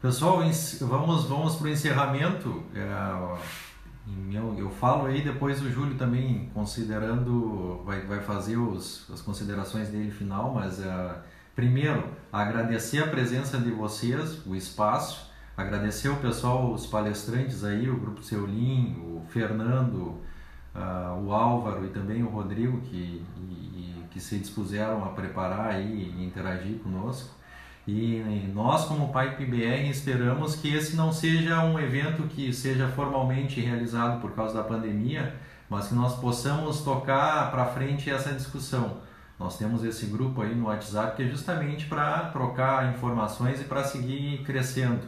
Pessoal, vamos, vamos para o encerramento. É, eu, eu falo aí, depois o Júlio também, considerando, vai, vai fazer os, as considerações dele final, mas é, primeiro, agradecer a presença de vocês, o espaço, Agradecer o pessoal, os palestrantes aí, o Grupo Seulin, o Fernando, uh, o Álvaro e também o Rodrigo, que, e, que se dispuseram a preparar e interagir conosco. E nós, como Pipe BR, esperamos que esse não seja um evento que seja formalmente realizado por causa da pandemia, mas que nós possamos tocar para frente essa discussão. Nós temos esse grupo aí no WhatsApp que é justamente para trocar informações e para seguir crescendo.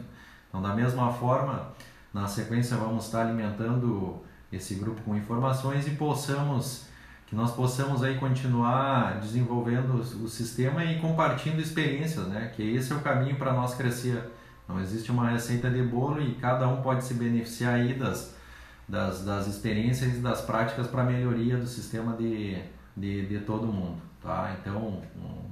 Então, da mesma forma, na sequência vamos estar alimentando esse grupo com informações e possamos que nós possamos aí continuar desenvolvendo o sistema e compartilhando experiências, né? Que esse é o caminho para nós crescer. Não existe uma receita de bolo e cada um pode se beneficiar aí das, das, das experiências e das práticas para melhoria do sistema de, de, de todo mundo, tá? Então,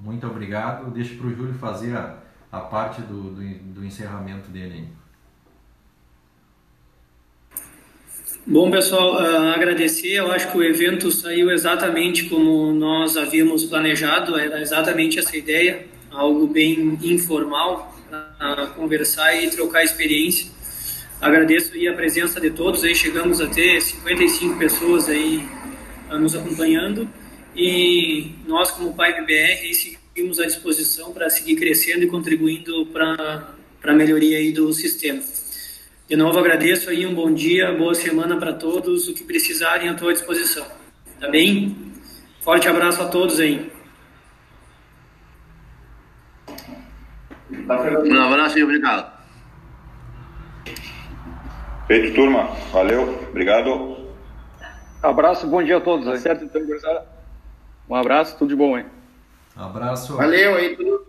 muito obrigado. Deixo para o Júlio fazer a, a parte do, do, do encerramento dele. Bom, pessoal, uh, agradecer. Eu acho que o evento saiu exatamente como nós havíamos planejado, era exatamente essa ideia, algo bem informal, uh, conversar e trocar experiência. Agradeço aí a presença de todos, aí chegamos a ter 55 pessoas aí uh, nos acompanhando e nós como Pipe BR seguimos à disposição para seguir crescendo e contribuindo para a melhoria aí do sistema. De novo agradeço aí, um bom dia, boa semana para todos, o que precisarem à tua disposição. Tá bem? Forte abraço a todos aí. Um abraço e obrigado. Feito, turma. Valeu. Obrigado. Abraço, bom dia a todos. Aí. Certo, então, Um abraço, tudo de bom, hein? Um abraço. Valeu aí, tudo